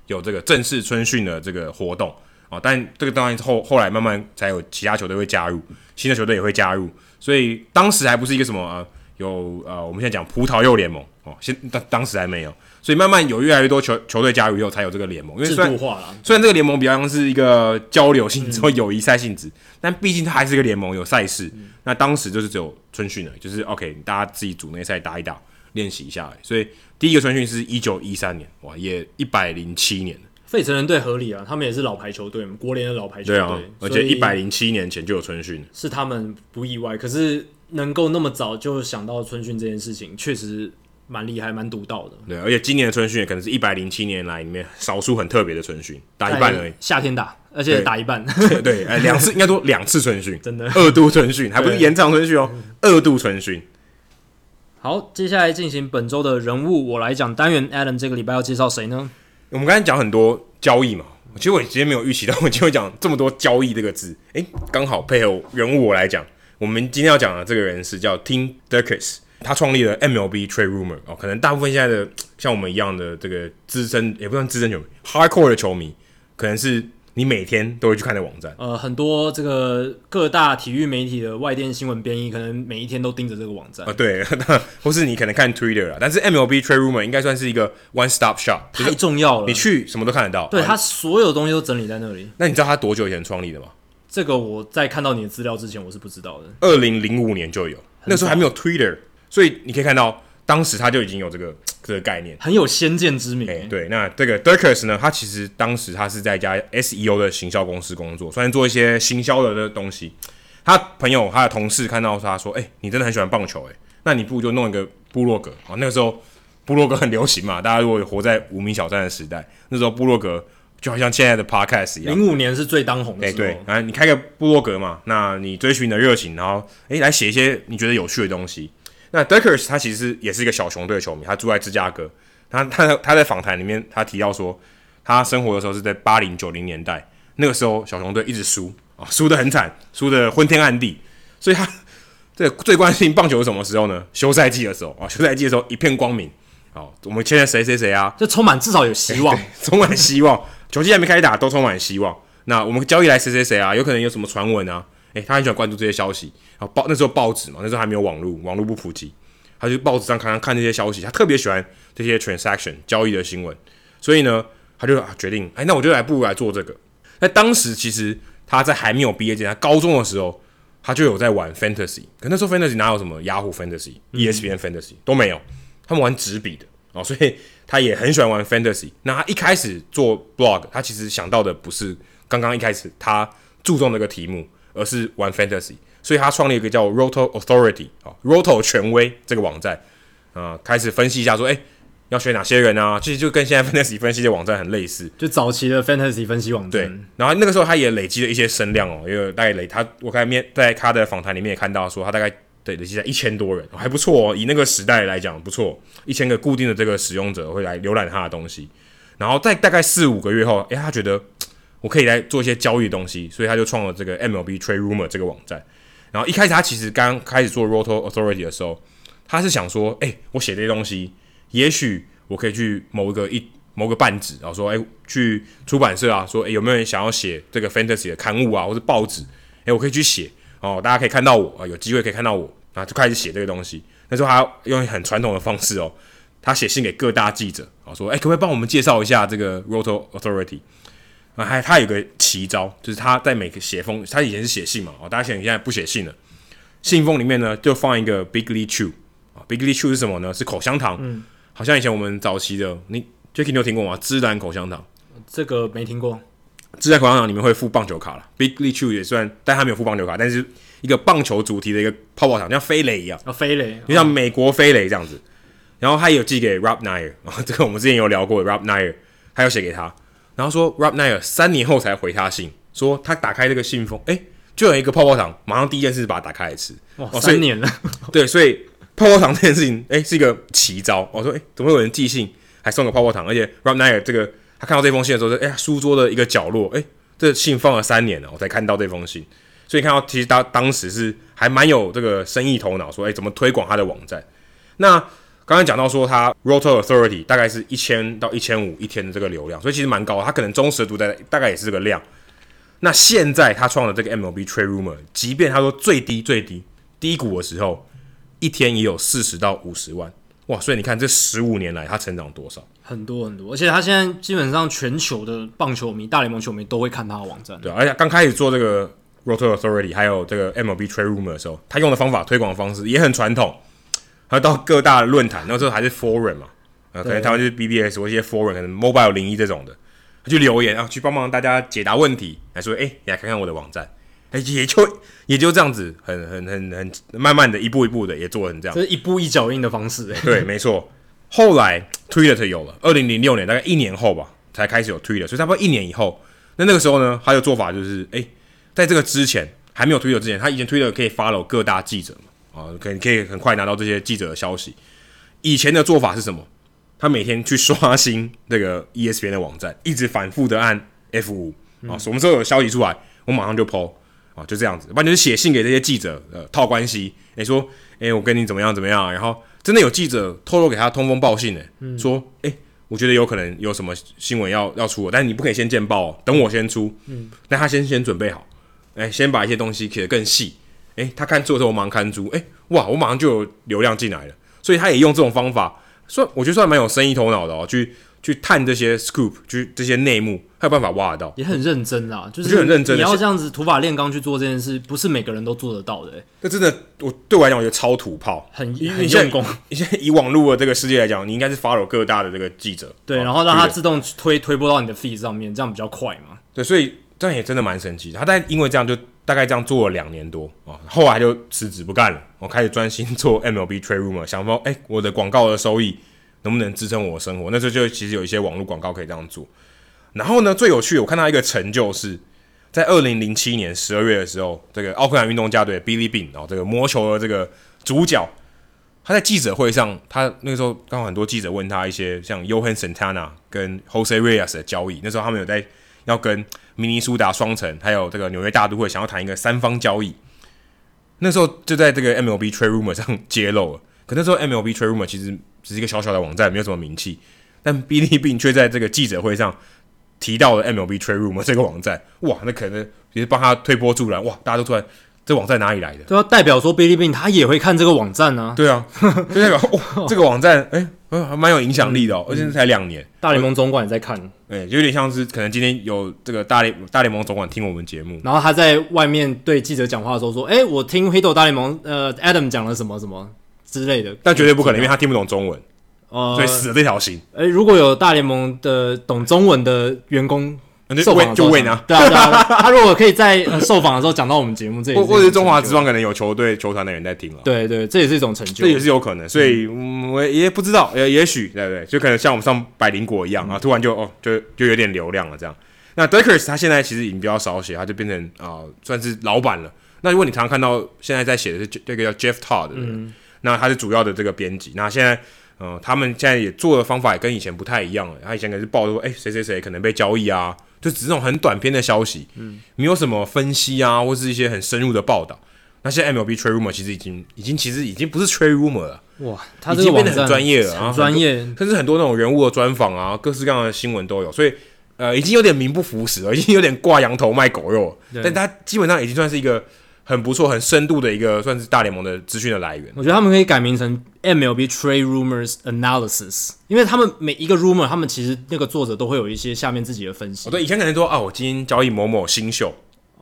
有这个正式春训的这个活动。啊，但这个当然后后来慢慢才有其他球队会加入，新的球队也会加入，所以当时还不是一个什么呃。有呃，我们现在讲葡萄柚联盟哦，现当当时还没有，所以慢慢有越来越多球球队加入以后，才有这个联盟。因为虽然制度化了，虽然这个联盟比较像是一个交流性质或友谊赛性质，嗯、但毕竟它还是一个联盟，有赛事。嗯、那当时就是只有春训了，就是 OK，大家自己组内赛打一打，练习一下。所以第一个春训是一九一三年，哇，也一百零七年。费城人队合理啊，他们也是老牌球队，国联的老牌球队，对啊，而且一百零七年前就有春训，是他们不意外。可是。能够那么早就想到春训这件事情，确实蛮厉害、蛮独到的。对，而且今年的春训也可能是一百零七年来里面少数很特别的春训，打一半而已。夏天打，而且打一半。对，哎，两次应该说两次春训，真的二度春训，还不是延长春训哦，二度春训。好，接下来进行本周的人物我来讲单元。Adam 这个礼拜要介绍谁呢？我们刚才讲很多交易嘛，其实我今天没有预期到我就会讲这么多交易这个字，诶，刚好配合人物我来讲。我们今天要讲的这个人是叫 Tim Durkis，他创立了 MLB Trade Rumor 哦，可能大部分现在的像我们一样的这个资深，也不算资深球迷，Hardcore 的球迷，可能是。你每天都会去看的网站，呃，很多这个各大体育媒体的外电新闻编译，可能每一天都盯着这个网站啊、呃。对，或是你可能看 Twitter 啊，但是 MLB Trade Rumor 应该算是一个 One Stop Shop，太重要了。你去什么都看得到。对，他所有东西都整理在那里。那你知道他多久以前创立的吗？这个我在看到你的资料之前，我是不知道的。二零零五年就有，那时候还没有 Twitter，所以你可以看到。当时他就已经有这个 这个概念，很有先见之明。哎、欸，对，那这个 Durkis 呢，他其实当时他是在一家 SEO 的行销公司工作，虽然做一些行销的的东西。他朋友、他的同事看到他说：“哎、欸，你真的很喜欢棒球，哎，那你不如就弄一个部落格啊。”那个时候部落格很流行嘛，大家如果活在无名小站的时代，那时候部落格就好像现在的 Podcast 一样。零五年是最当红的时候。欸、对，啊，你开个部落格嘛，那你追寻你的热情，然后哎、欸，来写一些你觉得有趣的东西。那 Deckers 他其实也是一个小熊队的球迷，他住在芝加哥。他他他在访谈里面他提到说，他生活的时候是在八零九零年代，那个时候小熊队一直输啊，输的很惨，输的昏天暗地。所以他最最关心棒球是什么时候呢？休赛季的时候啊，休赛季的时候一片光明。好，我们现在谁谁谁啊？就充满至少有希望，充满希望。球季还没开始打，都充满希望。那我们交易来谁谁谁啊？有可能有什么传闻啊？诶、他很喜欢关注这些消息。啊，报那时候报纸嘛，那时候还没有网络，网络不普及，他就报纸上看看看这些消息。他特别喜欢这些 transaction 交易的新闻，所以呢，他就决定，哎、那我就来不如来做这个。那当时，其实他在还没有毕业之前，他高中的时候，他就有在玩 fantasy。可那时候 fantasy 哪有什么 Yahoo Fantasy、ESPN Fantasy 都没有，他们玩纸笔的哦，所以他也很喜欢玩 fantasy。那他一开始做 blog，他其实想到的不是刚刚一开始他注重那个题目。而是玩 fantasy，所以他创立一个叫 Roto Authority 啊，Roto 权威这个网站啊、呃，开始分析一下说，哎、欸，要选哪些人啊？其实就跟现在 fantasy 分析的网站很类似，就早期的 fantasy 分析网站。对，然后那个时候他也累积了一些声量哦，因为大概累他，我看面在他的访谈里面也看到说，他大概对累积在一千多人，还不错哦，以那个时代来讲不错，一千个固定的这个使用者会来浏览他的东西，然后在大概四五个月后，哎、欸，他觉得。我可以来做一些交易的东西，所以他就创了这个 MLB Trade Rumor 这个网站。然后一开始他其实刚开始做 Roto Authority 的时候，他是想说，哎、欸，我写这些东西，也许我可以去某一个一某个半纸，然后说，哎、欸，去出版社啊，说，哎、欸，有没有人想要写这个 Fantasy 的刊物啊，或是报纸？哎、欸，我可以去写哦，大家可以看到我啊，有机会可以看到我啊，就开始写这个东西。那时候他用很传统的方式哦，他写信给各大记者啊，说，哎、欸，可不可以帮我们介绍一下这个 Roto Authority？啊，还他有个奇招，就是他在每个写封，他以前是写信嘛，哦，大家想现在不写信了，信封里面呢就放一个 Big League Chew 啊，Big League Chew 是什么呢？是口香糖，嗯，好像以前我们早期的，你 Jacky 你有听过吗？芝兰口香糖，这个没听过。芝兰口香糖里面会附棒球卡了，Big League Chew 也算，但他没有附棒球卡，但是一个棒球主题的一个泡泡糖，像飞雷一样，啊，飞雷，就像美国飞雷这样子。然后他有寄给 Rob Nair，啊，这个我们之前有聊过，Rob Nair，他有写给他。然后说，Rob Nair 三年后才回他信，说他打开这个信封，哎，就有一个泡泡糖，马上第一件事是把它打开来吃。哇，哦、三年了，对，所以泡泡糖这件事情，哎，是一个奇招。我说，哎，怎么会有人寄信还送个泡泡糖？而且 Rob Nair 这个，他看到这封信的时候，说，哎呀，书桌的一个角落，哎，这信放了三年了，我才看到这封信。所以看到其实他当时是还蛮有这个生意头脑，说，哎，怎么推广他的网站？那。刚才讲到说，他 Rotor Authority 大概是一千到一千五一天的这个流量，所以其实蛮高。他可能忠实的读者大概也是这个量。那现在他创了这个 MLB Trade Rumor，即便他说最低最低低谷的时候，一天也有四十到五十万哇！所以你看这十五年来他成长多少？很多很多，而且他现在基本上全球的棒球迷、大联盟球迷都会看他的网站。对，而且刚开始做这个 Roto Authority 还有这个 MLB Trade Rumor 的时候，他用的方法、推广方式也很传统。他到各大论坛，那时候还是 forum 嘛，呃，可能台湾就是 BBS 或一些 forum，可能 Mobile 零一这种的，他去留言啊，去帮忙大家解答问题，来说，哎、欸，你来看看我的网站，也就 也就这样子，很很很很慢慢的一步一步的也做成这样，这是一步一脚印的方式，对，没错。后来 Twitter 有了，二零零六年大概一年后吧，才开始有 Twitter，所以差不多一年以后，那那个时候呢，他的做法就是，哎、欸，在这个之前还没有 Twitter 之前，他以前 Twitter 可以 follow 各大记者嘛。啊，可以可以很快拿到这些记者的消息。以前的做法是什么？他每天去刷新这个 ESPN 的网站，一直反复的按 F5 啊，什么时候有消息出来，我马上就 po 啊，就这样子。不然就是写信给这些记者，呃，套关系，你说，哎、欸，我跟你怎么样怎么样，然后真的有记者透露给他通风报信的，说，哎、欸，我觉得有可能有什么新闻要要出了，但是你不可以先见报哦，等我先出，嗯，那他先先准备好，哎、欸，先把一些东西写得更细，哎、欸，他看做的时候我马上看猪，哎、欸，哇，我马上就有流量进来了，所以他也用这种方法。算我觉得算蛮有生意头脑的哦，去去探这些 scoop，去这些内幕，还有办法挖得到，也很认真啦。就是很认真，你要这样子土法炼钢去做这件事，不是每个人都做得到的。这真的，我对我来讲，我觉得超土炮，很很用功。你现在以网络的这个世界来讲，你应该是 follow 各大的这个记者，对，然后让他自动推推播到你的 feed 上面，这样比较快嘛。对，所以这样也真的蛮神奇的。他但因为这样就大概这样做了两年多啊，后来就辞职不干了，我开始专心做 MLB Trade Rumor，想说，哎，我的广告的收益。能不能支撑我的生活？那时候就其实有一些网络广告可以这样做。然后呢，最有趣，我看到一个成就是，在二零零七年十二月的时候，这个奥克兰运动家队 Billy Beane 哦，这个魔球的这个主角，他在记者会上，他那个时候刚好很多记者问他一些像 Johan Santana 跟 Jose Reyes 的交易，那时候他们有在要跟明尼苏达双城还有这个纽约大都会想要谈一个三方交易，那时候就在这个 MLB Trade Rumor 上揭露了。可那时候 MLB Trade Rumor 其实只是一个小小的网站，没有什么名气。但 Billy Beane 却在这个记者会上提到了 MLB Trade Rumor 这个网站，哇，那可能也是帮他推波助澜，哇，大家都突然这网站哪里来的？对啊，代表说 Billy Beane 他也会看这个网站呢、啊。对啊，就代表哇，这个网站哎、欸，还蛮有影响力的哦，嗯、而且才两年。大联盟总管也在看，哎、欸，就有点像是可能今天有这个大联大联盟总管听我们节目，然后他在外面对记者讲话的时候说：“哎、欸，我听黑豆大联盟呃 Adam 讲了什么什么。”之类的，但绝对不可能，因为他听不懂中文，呃，所以死了这条心。诶，如果有大联盟的懂中文的员工受访，就问啊，对啊，对啊，他如果可以在受访的时候讲到我们节目，这或者是中华职棒可能有球队球团的人在听了，对对，这也是一种成就，这也是有可能。所以我也不知道，也也许对不对？就可能像我们上百灵果一样啊，突然就哦，就就有点流量了这样。那 Dekers 他现在其实已经比较少写，他就变成啊，算是老板了。那如果你常常看到现在在写的是这个叫 Jeff Todd 的人。那他是主要的这个编辑。那现在，呃，他们现在也做的方法也跟以前不太一样了。他以前可能是报说，哎，谁谁谁可能被交易啊，就只是那种很短篇的消息，嗯，没有什么分析啊，或是一些很深入的报道。那现在 MLB Trade Rumor 其实已经，已经其实已经不是 Trade Rumor 了，哇，他已经变得很专业了，很专业，甚至很多那种人物的专访啊，各式各样的新闻都有。所以，呃，已经有点名不符实了，已经有点挂羊头卖狗肉了。但他基本上已经算是一个。很不错，很深度的一个算是大联盟的资讯的来源。我觉得他们可以改名成 MLB Trade Rumors Analysis，因为他们每一个 rumor，他们其实那个作者都会有一些下面自己的分析。哦，对，以前可能说啊，我今天交易某某新秀。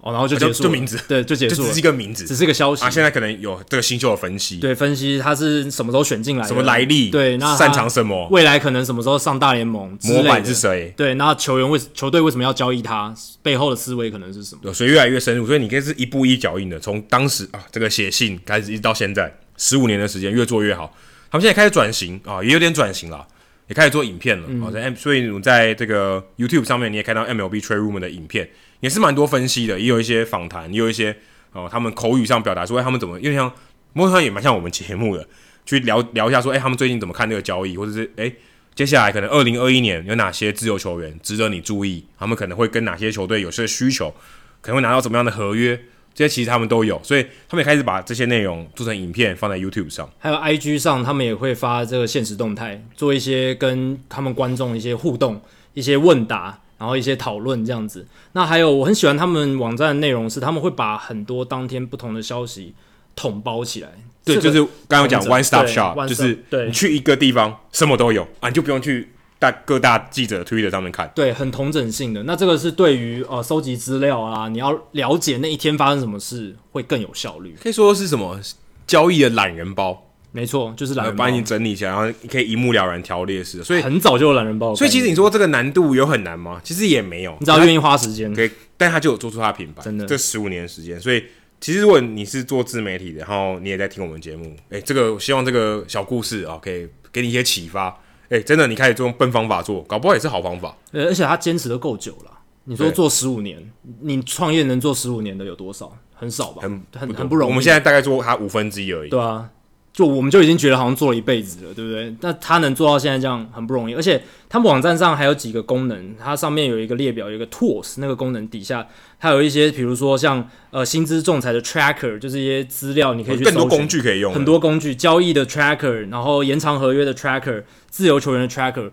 哦，然后就结束了，就名字，对，就结束了，只是一个名字，只是一个消息。啊。现在可能有这个新秀的分析，对，分析他是什么时候选进来的，什么来历，对，那擅长什么，未来可能什么时候上大联盟，模板是谁，对，那球员为球队为什么要交易他，背后的思维可能是什么？对，所以越来越深入，所以你可以是一步一脚印的，从当时啊这个写信开始，一直到现在十五年的时间，越做越好。他们现在开始转型啊，也有点转型了，也开始做影片了。嗯、啊，在所以你在这个 YouTube 上面，你也看到 MLB Trade Rumor 的影片。也是蛮多分析的，也有一些访谈，也有一些哦，他们口语上表达说，哎，他们怎么？因为像摩托也蛮像我们节目的，去聊聊一下说，哎，他们最近怎么看这个交易，或者是哎，接下来可能二零二一年有哪些自由球员值得你注意？他们可能会跟哪些球队有些需求，可能会拿到怎么样的合约？这些其实他们都有，所以他们也开始把这些内容做成影片放在 YouTube 上，还有 IG 上，他们也会发这个现实动态，做一些跟他们观众一些互动、一些问答。然后一些讨论这样子，那还有我很喜欢他们网站的内容是，他们会把很多当天不同的消息统包起来。对，就是刚刚讲 one stop shop，就是你去一个地方什么都有啊，你就不用去大各大记者 Twitter 上面看。对，很同整性的。那这个是对于呃收集资料啊，你要了解那一天发生什么事会更有效率。可以说是什么交易的懒人包。没错，就是懒人包，帮你整理一下，然后你可以一目了然条列式。所以很早就有懒人包。所以其实你说这个难度有很难吗？其实也没有，你只要愿意花时间。可以，但他就有做出他的品牌。真的，这十五年的时间。所以其实如果你是做自媒体的，然后你也在听我们节目，哎，这个希望这个小故事啊，可以给你一些启发。哎，真的，你开始用笨方法做，搞不好也是好方法。而且他坚持的够久了。你说做十五年，你创业能做十五年的有多少？很少吧，很很很不容易。我们现在大概做他五分之一而已。对啊。就我们就已经觉得好像做了一辈子了，对不对？那他能做到现在这样很不容易，而且他们网站上还有几个功能，它上面有一个列表，有一个 tools 那个功能底下，它有一些比如说像呃薪资仲裁的 tracker，就是一些资料你可以去更多工具可以用，很多工具交易的 tracker，然后延长合约的 tracker，自由球员的 tracker。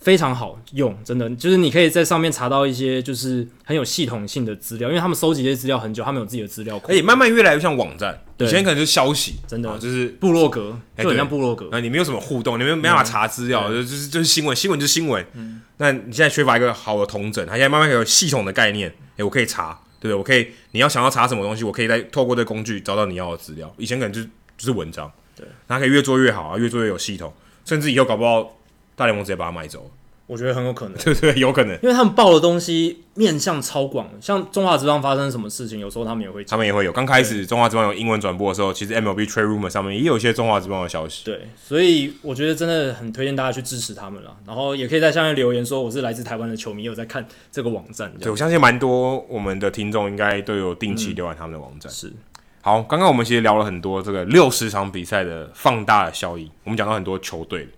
非常好用，真的就是你可以在上面查到一些就是很有系统性的资料，因为他们收集这些资料很久，他们有自己的资料库，而且慢慢越来越像网站。以前可能就是消息，真的就是部落格，就很像部落格。那你没有什么互动，你没有没办法查资料，就就是就是新闻，新闻就是新闻。嗯，那你现在缺乏一个好的统整，它现在慢慢有系统的概念，诶，我可以查，对不对？我可以，你要想要查什么东西，我可以再透过这个工具找到你要的资料。以前可能就是就是文章，对，它可以越做越好啊，越做越有系统，甚至以后搞不好大联盟直接把它买走。我觉得很有可能，对对，有可能，因为他们报的东西面向超广，像中华职棒发生什么事情，有时候他们也会，他们也会有。刚开始中华职棒有英文转播的时候，其实 MLB Trade Rumor 上面也有一些中华职棒的消息。对，所以我觉得真的很推荐大家去支持他们了。然后也可以在下面留言说我是来自台湾的球迷，有在看这个网站。对，我相信蛮多我们的听众应该都有定期浏览他们的网站。嗯、是，好，刚刚我们其实聊了很多这个六十场比赛的放大的效益，我们讲到很多球队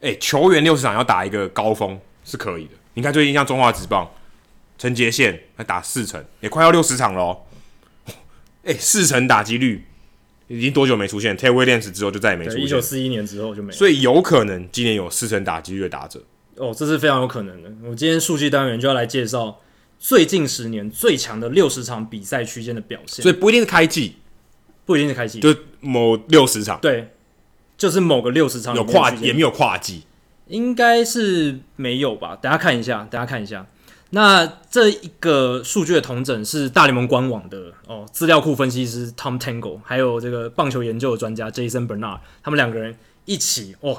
哎，球员六十场要打一个高峰。是可以的。你看最近像中华职棒，陈杰宪还打四成，也快要六十场了哦。哎，四成打击率已经多久没出现？Ted Williams 之后就再也没出现。一九四一年之后就没。所以有可能今年有四成打击率的打者。哦，这是非常有可能的。我今天数据单元就要来介绍最近十年最强的六十场比赛区间的表现。所以不一定是开季，不一定是开季，就某六十场。对，就是某个六十场有跨也没有跨季。应该是没有吧？等下看一下，等下看一下。那这一个数据的统整是大联盟官网的哦，资料库分析师 Tom Tango，还有这个棒球研究的专家 Jason Bernard，他们两个人一起哦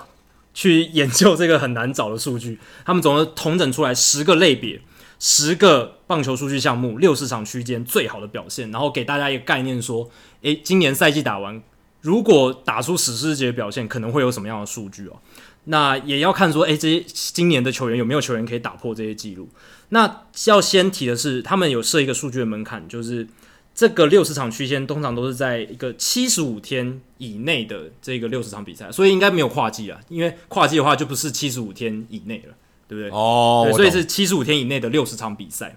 去研究这个很难找的数据。他们总共统整出来十个类别，十个棒球数据项目，六十场区间最好的表现，然后给大家一个概念说，诶，今年赛季打完，如果打出史诗级的表现，可能会有什么样的数据哦？那也要看说，诶，这些今年的球员有没有球员可以打破这些记录？那要先提的是，他们有设一个数据的门槛，就是这个六十场区间通常都是在一个七十五天以内的这个六十场比赛，所以应该没有跨季啊，因为跨季的话就不是七十五天以内了，对不对？哦，对，所以是七十五天以内的六十场比赛。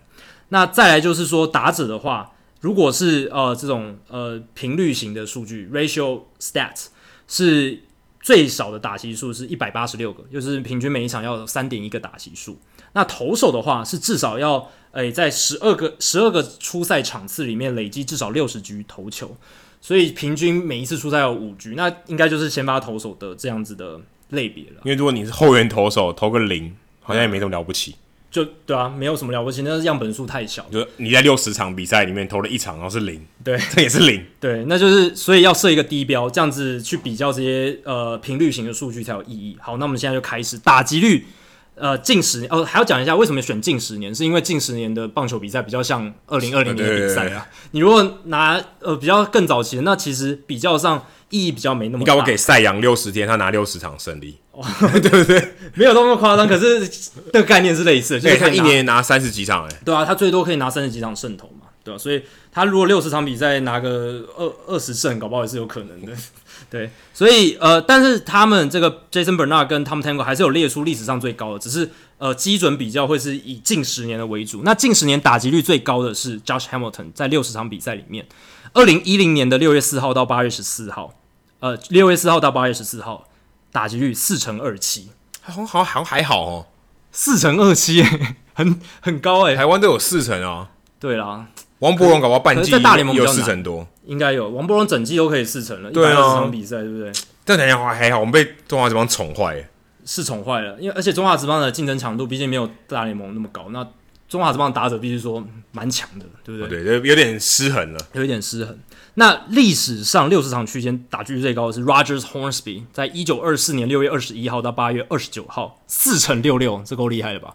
那再来就是说打者的话，如果是呃这种呃频率型的数据 （ratio stats） 是。最少的打席数是一百八十六个，就是平均每一场要三点一个打席数。那投手的话是至少要诶、在十二个十二个出赛场次里面累积至少六十局投球，所以平均每一次出赛有五局，那应该就是先发投手的这样子的类别了。因为如果你是后援投手，投个零好像也没什么了不起。就对啊，没有什么了不起，那是样本数太小。就你在六十场比赛里面投了一场，然后是零，对，这也是零，对，那就是所以要设一个低标，这样子去比较这些呃频率型的数据才有意义。好，那我们现在就开始打击率，呃，近十年哦，还要讲一下为什么选近十年，是因为近十年的棒球比赛比较像二零二零年的比赛啊。你如果拿呃比较更早期的，那其实比较上意义比较没那么大。你搞我给赛扬六十天，他拿六十场胜利。哦、对不对？没有那么夸张，可是这个概念是类似的，就是他一年拿三十几场，哎，对啊，他最多可以拿三十几场胜投嘛，对吧、啊？所以他如果六十场比赛拿个二二十胜，搞不好也是有可能的，对。所以呃，但是他们这个 Jason Bernard 跟 Tom Tango 还是有列出历史上最高的，只是呃基准比较会是以近十年的为主。那近十年打击率最高的是 Josh Hamilton，在六十场比赛里面，二零一零年的六月四号到八月十四号，呃，六月四号到八月十四号。打击率四成二七，好像好像还好哦，四成二七，很很高哎，台湾都有四成哦。对啦，王柏荣搞不好半季在大联盟有四成多，应该有。王柏荣整季都可以四成了，对啊，一场比赛对不对？但等一下还好，我们被中华职棒宠坏，是宠坏了，因为而且中华职棒的竞争强度毕竟没有大联盟那么高，那中华职棒打者必须说蛮强的，对不对？对，有点失衡了，有一点失衡。那历史上六十场区间打击率最高的是 Rogers Hornsby，在一九二四年六月二十一号到八月二十九号，四成六六，这够厉害了吧？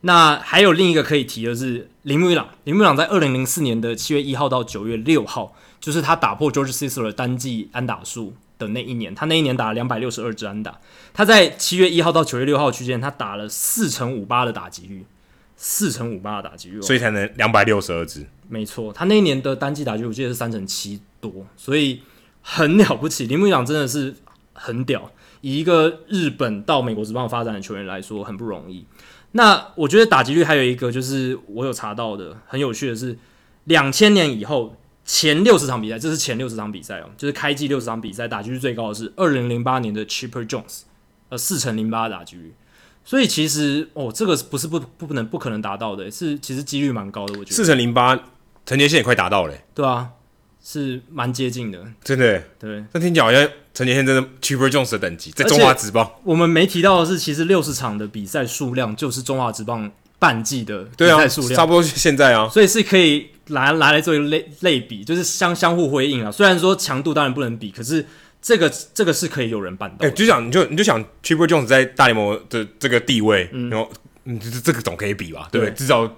那还有另一个可以提的是铃木一朗，铃木一朗在二零零四年的七月一号到九月六号，就是他打破 George Sisler 单季安打数的那一年，他那一年打了两百六十二支安打，他在七月一号到九月六号区间，他打了四成五八的打击率，四乘五八的打击率，所以才能两百六十二支。没错，他那一年的单季打击我记得是三乘七多，所以很了不起。铃木一朗真的是很屌，以一个日本到美国职棒发展的球员来说，很不容易。那我觉得打击率还有一个就是我有查到的很有趣的是，两千年以后前六十场比赛，这是前六十场比赛哦，就是开季六十场比赛打击率最高的是二零零八年的 Cheaper Jones，呃，四乘零八的打击率。所以其实哦，这个不是不不能不可能达到的，是其实几率蛮高的，我觉得。四乘零八，陈杰宪也快达到了。对啊，是蛮接近的，真的。对，那听起来好像陈杰宪真的 Chipper Jones 的等级，在中华职棒。我们没提到的是，其实六十场的比赛数量就是中华职棒半季的比赛数量，对啊，差不多现在啊，所以是可以拿拿来做一个类类比，就是相相互辉映啊。虽然说强度当然不能比，可是。这个这个是可以有人办到，哎、欸，就想你就你就想 t r i p e r Jones 在大联盟的这个地位，嗯、然后嗯，这这个总可以比吧，对不对？至少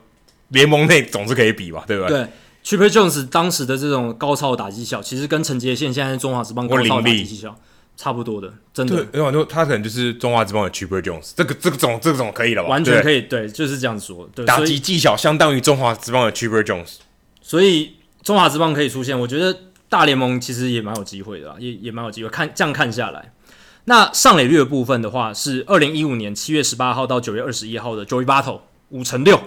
联盟内总是可以比吧，对不对？对，Chipper Jones 当时的这种高超的打击技巧，其实跟陈杰宪现在中华职棒高超的打击技巧差不多的，真的。对，很多他可能就是中华职棒的 Chipper Jones，这个这个总这个总可以了吧？完全可以，对，就是这样子说。对，打击技巧相当于中华职棒的 Chipper Jones，所以中华职棒可以出现，我觉得。大联盟其实也蛮有机会的啦，也也蛮有机会。看这样看下来，那上垒率的部分的话，是二零一五年七月十八号到九月二十一号的 Joey Votto 五乘六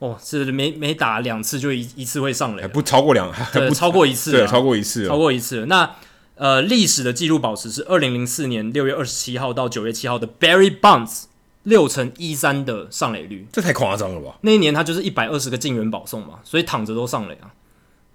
哦，是每每打两次就一一次会上垒，不超过两，不，超过一次，对，超过一次，超过一次。那呃，历史的记录保持是二零零四年六月二十七号到九月七号的 Barry Bonds 六乘一三的上垒率，这太夸张了吧？那一年他就是一百二十个进园保送嘛，所以躺着都上垒啊。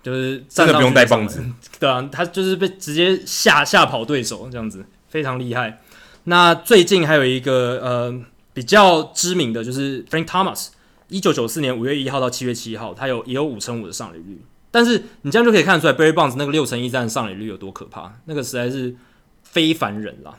就是真的不用带棒子，对啊，他就是被直接吓吓跑对手这样子，非常厉害。那最近还有一个呃比较知名的就是 Frank Thomas，一九九四年五月一号到七月七号，他有也有五成五的上垒率。但是你这样就可以看出来，Barry Bonds 那个六成一战上垒率有多可怕，那个实在是非凡人啦。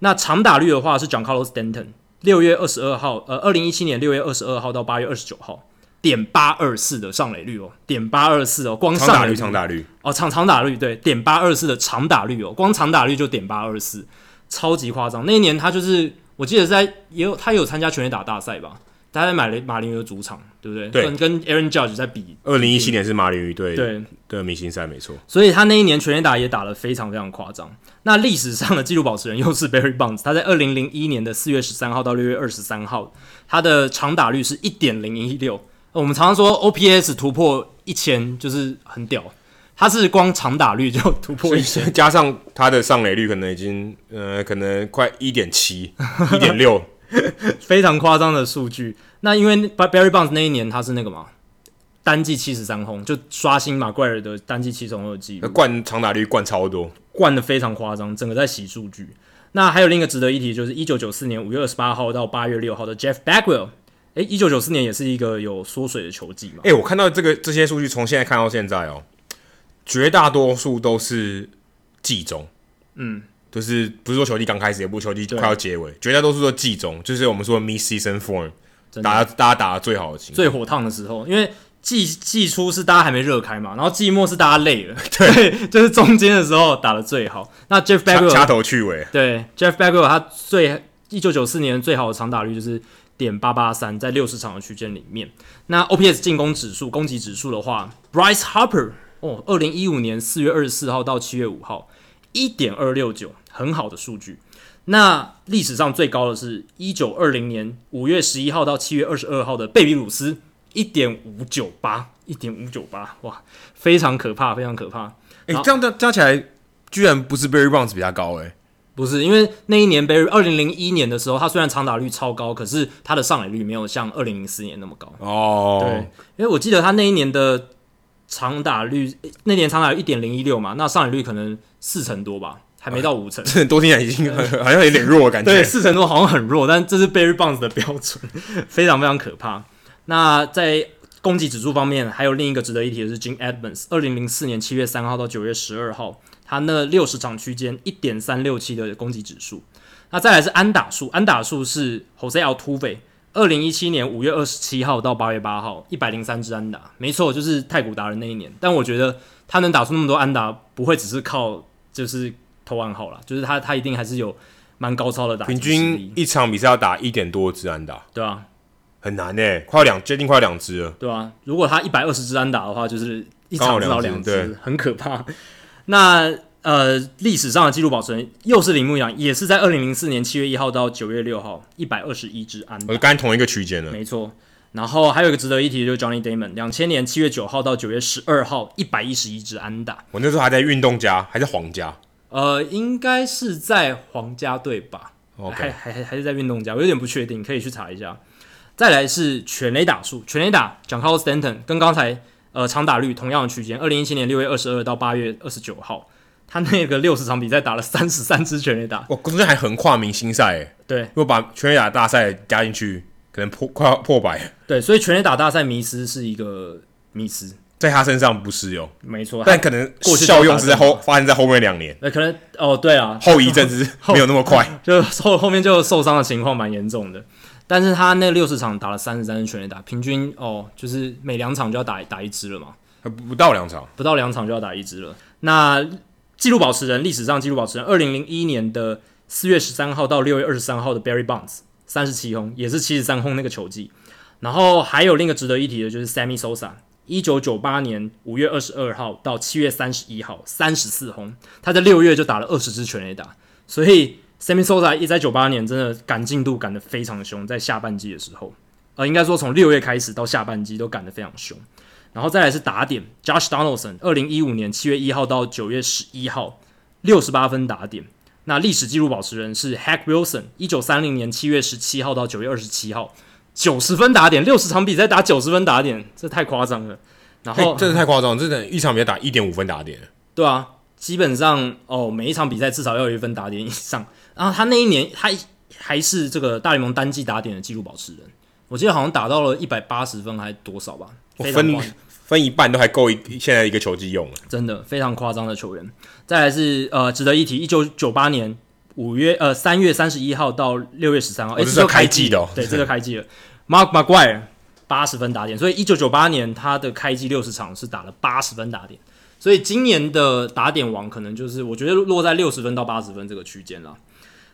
那长打率的话是 John Carlos Stanton，六月二十二号，呃，二零一七年六月二十二号到八月二十九号。点八二四的上垒率哦，点八二四哦，光上打率长打率哦，长长打率对，点八二四的长打率哦，光长打率就点八二四，超级夸张。那一年他就是，我记得在也有他有参加全垒打大赛吧，他在马林马林鱼的主场，对不对？对，跟跟 Aaron Judge 在比。二零一七年是马林鱼队对的明星赛，没错。所以他那一年全垒打也打得非常非常夸张。那历史上的纪录保持人又是 Barry Bonds，他在二零零一年的四月十三号到六月二十三号，他的长打率是一点零一六。我们常常说 OPS 突破一千就是很屌，他是光长打率就突破一千，加上他的上垒率可能已经呃可能快一点七、一点六，非常夸张的数据。那因为 Barry Bonds 那一年他是那个嘛，单季七十三轰，就刷新马怪尔的单季七十轰的记录，灌长打率灌超多，灌的非常夸张，整个在洗数据。那还有另一个值得一提，就是一九九四年五月二十八号到八月六号的 Jeff Bagwell。诶，一九九四年也是一个有缩水的球季嘛？诶，我看到这个这些数据，从现在看到现在哦，绝大多数都是季中，嗯，就是不是说球季刚开始，也不是球季快要结尾，绝大多数都季中，就是我们说 mid season form，打大家打的最好的情况，最火烫的时候，因为季季初是大家还没热开嘛，然后季末是大家累了，对，就是中间的时候打的最好。那 Jeff Bagwell 掐头去尾，对，Jeff Bagwell 他最一九九四年最好的长打率就是。点八八三，在六十场的区间里面，那 OPS 进攻指数、攻击指数的话，Bryce Harper 哦，二零一五年四月二十四号到七月五号，一点二六九，很好的数据。那历史上最高的是一九二零年五月十一号到七月二十二号的贝比鲁斯，一点五九八，一点五九八，哇，非常可怕，非常可怕。哎、欸，这样加加起来，居然不是 Barry Bonds 比他高哎、欸。不是，因为那一年 Barry 二零零一年的时候，他虽然长打率超高，可是他的上垒率没有像二零零四年那么高。哦，对，因为我记得他那一年的长打率，那年长打率一点零一六嘛，那上垒率可能四成多吧，还没到五成。这 多听起来已经好像有点弱的感觉。对，四成多好像很弱，但这是 Barry Bonds 的标准，非常非常可怕。那在攻击指数方面，还有另一个值得一提的是 Jim Edmonds，二零零四年七月三号到九月十二号。他那六十场区间一点三六七的攻击指数，那再来是安打数，安打数是 Jose Altuve，二零一七年五月二十七号到八月八号一百零三支安打，没错，就是太古达人那一年。但我觉得他能打出那么多安打，不会只是靠就是投完好了，就是他他一定还是有蛮高超的打，平均一场比赛要打一点多支安打，对啊，很难诶，快要两接近快要两支了，对啊，如果他一百二十支安打的话，就是一场至少两支，很可怕。那呃，历史上的纪录保持人又是铃木洋，也是在二零零四年七月一号到九月六号，一百二十一支安打，我刚才同一个区间了，没错。然后还有一个值得一提的就是 Johnny Damon，两千年七月九号到九月十二号，一百一十一支安打。我那时候还在运动家，还在皇家？呃，应该是在皇家队吧？Okay. 还还还还是在运动家？我有点不确定，可以去查一下。再来是全垒打数，全垒打 Giancarlo Stanton 跟刚才呃长打率同样的区间，二零一七年六月二十二到八月二十九号。他那个六十场比赛打了三十三支全垒打，哇，中间还横跨明星赛，哎，对，如果把全垒打大赛加进去，可能破快要破百。对，所以全垒打大赛迷失是一个迷失，在他身上不适用，没错，但可能过去效用是在后发生在后面两年，那可能哦，对啊，后遗症是 没有那么快，就后后面就受伤的情况蛮严重的，但是他那六十场打了三十三支全垒打，平均哦，就是每两场就要打打一支了嘛，不不到两场，不到两场就要打一支了，那。纪录保持人，历史上纪录保持人，二零零一年的四月十三号到六月二十三号的 Barry Bonds，三十七轰，也是七十三轰那个球季。然后还有另一个值得一提的，就是 Sammy Sosa，一九九八年五月二十二号到七月三十一号，三十四轰，他在六月就打了二十支全垒打。所以 Sammy Sosa 一在九八年真的赶进度赶得非常凶，在下半季的时候，呃，应该说从六月开始到下半季都赶得非常凶。然后再来是打点，Josh Donaldson，二零一五年七月一号到九月十一号，六十八分打点。那历史纪录保持人是 Hack Wilson，一九三零年七月十七号到九月二十七号，九十分打点，六十场比赛打九十分打点，这太夸张了。然后真的太夸张，这等一场比赛打一点五分打点。对啊，基本上哦，每一场比赛至少要有一分打点以上。然后他那一年他还是这个大联盟单季打点的纪录保持人，我记得好像打到了一百八十分还多少吧。分分一半都还够一现在一个球季用了，真的非常夸张的球员。再来是呃值得一提，一九九八年五月呃三月三十一号到六月十三号，哎、哦，这是开季的、哦，对，这就开季了。Mark McGwire 八十分打点，所以一九九八年他的开季六十场是打了八十分打点，所以今年的打点王可能就是我觉得落在六十分到八十分这个区间了。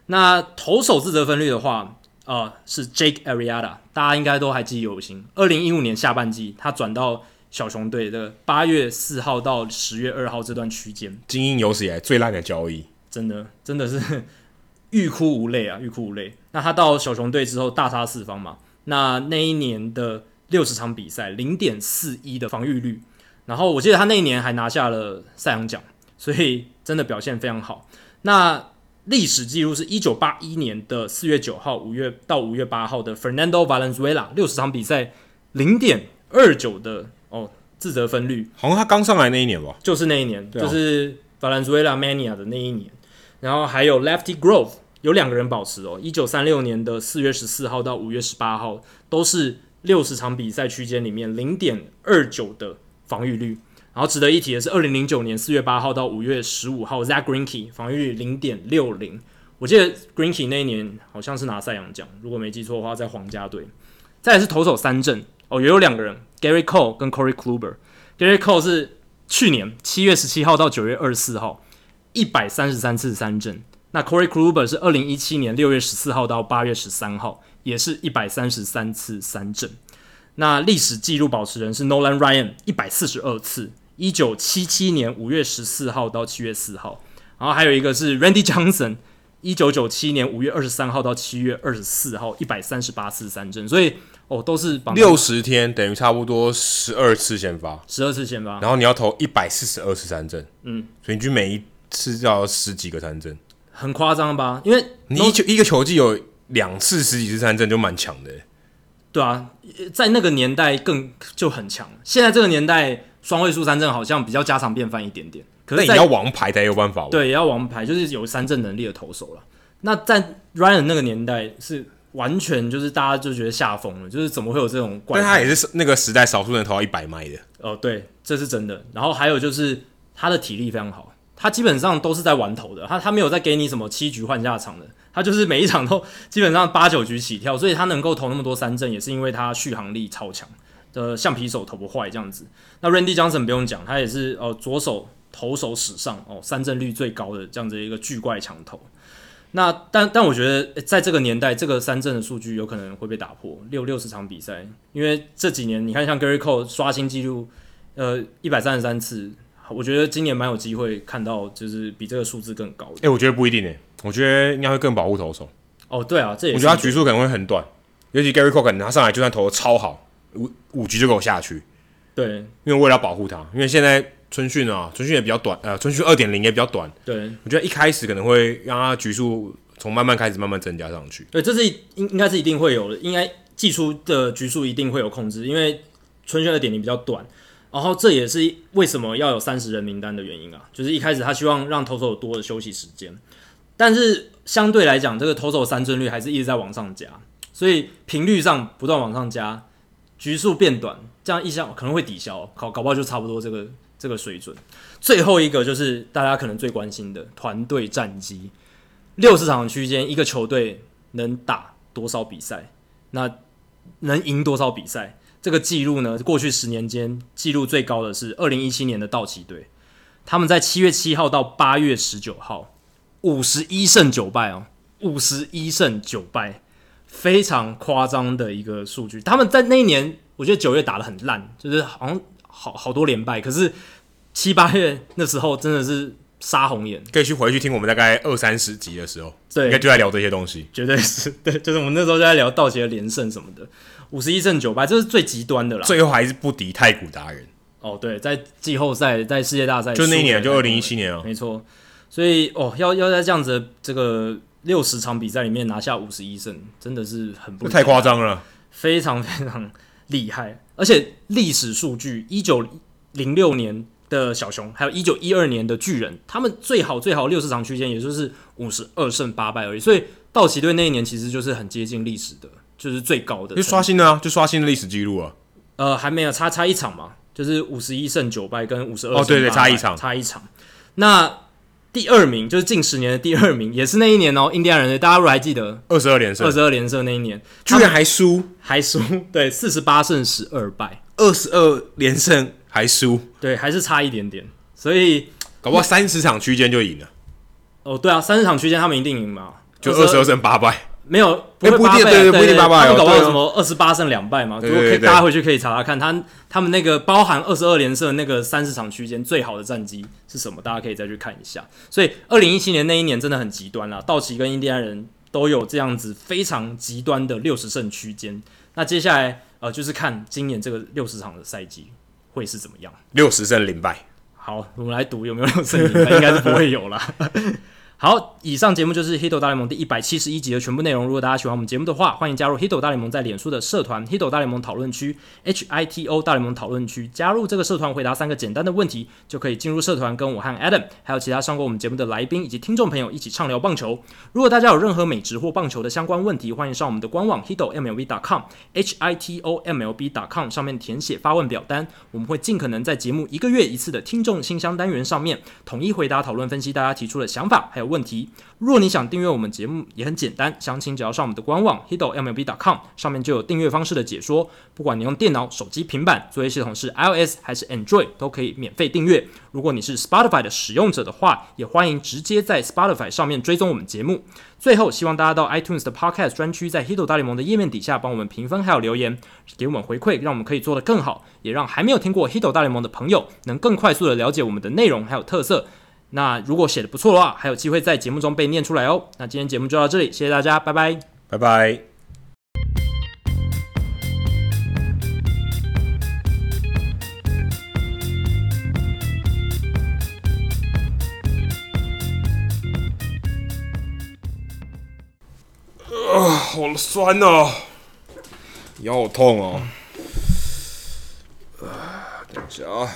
那投手自责分率的话。呃，是 Jake Arrieta，大家应该都还记忆犹新。二零一五年下半季，他转到小熊队的八月四号到十月二号这段区间，精英有史以来最烂的交易，真的真的是欲哭无泪啊，欲哭无泪。那他到小熊队之后大杀四方嘛，那那一年的六十场比赛零点四一的防御率，然后我记得他那一年还拿下了赛扬奖，所以真的表现非常好。那历史记录是一九八一年的四月九号、五月到五月八号的 Fernando Valenzuela 六十场比赛零点二九的哦自责分率，好像他刚上来那一年吧，就是那一年，啊、就是 Valenzuela Mania 的那一年。然后还有 Lefty Grove 有两个人保持哦，一九三六年的四月十四号到五月十八号都是六十场比赛区间里面零点二九的防御率。然后值得一提的是，二零零九年四月八号到五月十五号，Zack Greinke 防御率零点六零。我记得 Greinke 那一年好像是拿赛扬奖，如果没记错的话，在皇家队。再是投手三振哦，也有两个人，Gary Cole 跟 Corey Kluber。Gary Cole 是去年七月十七号到九月二十四号，一百三十三次三振。那 Corey Kluber 是二零一七年六月十四号到八月十三号，也是一百三十三次三振。那历史纪录保持人是 Nolan Ryan，一百四十二次。一九七七年五月十四号到七月四号，然后还有一个是 Randy Johnson，一九九七年五月二十三号到七月二十四号，一百三十八次三振，所以哦都是六十天，等于差不多十二次先发，十二次先发，然后你要投一百四十二次三振，嗯，所以你就每一次要十几个三振，很夸张吧？因为你一球一个球季有两次十几次三振就蛮强的，对啊，在那个年代更就很强，现在这个年代。双位数三振好像比较家常便饭一点点，可是你要王牌才有办法。对，也要王牌，就是有三振能力的投手了。那在 Ryan 那个年代是完全就是大家就觉得吓疯了，就是怎么会有这种怪？但他也是那个时代少数人投到一百迈的。哦，对，这是真的。然后还有就是他的体力非常好，他基本上都是在玩投的，他他没有在给你什么七局换下场的，他就是每一场都基本上八九局起跳，所以他能够投那么多三振，也是因为他续航力超强。的橡皮手投不坏这样子，那 Randy Johnson 不用讲，他也是呃左手投手史上哦三振率最高的这样子一个巨怪强投。那但但我觉得在这个年代，这个三振的数据有可能会被打破六六十场比赛，因为这几年你看像 Gerrit Cole 刷新纪录，呃，一百三十三次，我觉得今年蛮有机会看到就是比这个数字更高。哎、欸，我觉得不一定诶，我觉得应该会更保护投手。哦，对啊，这也是我觉得他局数可能会很短，尤其 Gerrit Cole 可能他上来就算投的超好，五五局就给我下去。对，因为为了要保护他，因为现在春训啊，春训也比较短，呃，春训二点零也比较短。对，我觉得一开始可能会让他局数从慢慢开始慢慢增加上去。对，这是应应该是一定会有的，应该寄出的局数一定会有控制，因为春训二点零比较短，然后这也是为什么要有三十人名单的原因啊，就是一开始他希望让投手有多的休息时间，但是相对来讲，这个投手三振率还是一直在往上加，所以频率上不断往上加，局数变短。这样一想可能会抵消，搞搞不好就差不多这个这个水准。最后一个就是大家可能最关心的团队战绩，六十场区间，一个球队能打多少比赛？那能赢多少比赛？这个记录呢？过去十年间记录最高的是二零一七年的道奇队，他们在七月七号到八月十九号，五十一胜九败哦，五十一胜九败，非常夸张的一个数据。他们在那一年。我觉得九月打的很烂，就是好像好好多连败。可是七八月那时候真的是杀红眼，可以去回去听我们大概二三十集的时候，对，应该就在聊这些东西。绝对是对，就是我们那时候就在聊道奇的连胜什么的，五十一胜九败，这是最极端的啦。最后还是不敌太古达人。哦，对，在季后赛，在世界大赛，就那一年，就二零一七年啊，没错。所以哦，要要在这样子的这个六十场比赛里面拿下五十一胜，真的是很不太夸张了，非常非常。厉害，而且历史数据，一九零六年的小熊，还有一九一二年的巨人，他们最好最好六十场区间，也就是五十二胜八败而已。所以道奇队那一年其实就是很接近历史的，就是最高的，就刷新了啊，就刷新了历史记录啊。呃，还没有差差一场嘛，就是五十一胜九败跟五十二哦，对对，差一场，差一场。那第二名就是近十年的第二名，也是那一年哦，印第安人的，大家如果还记得，二十二连胜，二十二连胜那一年，居然还输，还输，对，四十八胜十二败，二十二连胜还输，对，还是差一点点，所以搞不好三十场区间就赢了。哦，对啊，三十场区间他们一定赢嘛，就二十二胜八败。没有，不会八败，对对，不一定八们搞不好什么二十八胜两败嘛？如果可以，大家回去可以查查看，他他们那个包含二十二连胜那个三十场区间最好的战绩是什么？大家可以再去看一下。所以二零一七年那一年真的很极端啦，道奇跟印第安人都有这样子非常极端的六十胜区间。那接下来呃，就是看今年这个六十场的赛季会是怎么样？六十胜零败。好，我们来赌有没有六十胜零败，应该是不会有啦。好，以上节目就是《Hito 大联盟》第一百七十一集的全部内容。如果大家喜欢我们节目的话，欢迎加入《Hito 大联盟》在脸书的社团《Hito 大联盟讨论区》（H I T O 大联盟讨论区）。加入这个社团，回答三个简单的问题，就可以进入社团，跟我和 Adam 还有其他上过我们节目的来宾以及听众朋友一起畅聊棒球。如果大家有任何美职或棒球的相关问题，欢迎上我们的官网 h i t o m l b c o m h i t o m l b c o m 上面填写发问表单，我们会尽可能在节目一个月一次的听众信箱单元上面统一回答、讨论、分析大家提出的想法还有问题。如果你想订阅我们节目，也很简单，详情只要上我们的官网 hitomlb.com，上面就有订阅方式的解说。不管你用电脑、手机、平板，作业系统是 iOS 还是 Android，都可以免费订阅。如果你是 Spotify 的使用者的话，也欢迎直接在 Spotify 上面追踪我们节目。最后，希望大家到 iTunes 的 Podcast 专区，在 Hito 大联盟的页面底下帮我们评分还有留言，给我们回馈，让我们可以做得更好，也让还没有听过 Hito 大联盟的朋友能更快速的了解我们的内容还有特色。那如果写的不错的话，还有机会在节目中被念出来哦。那今天节目就到这里，谢谢大家，拜拜，拜拜。啊，好酸哦，腰好痛哦。啊，等一下啊。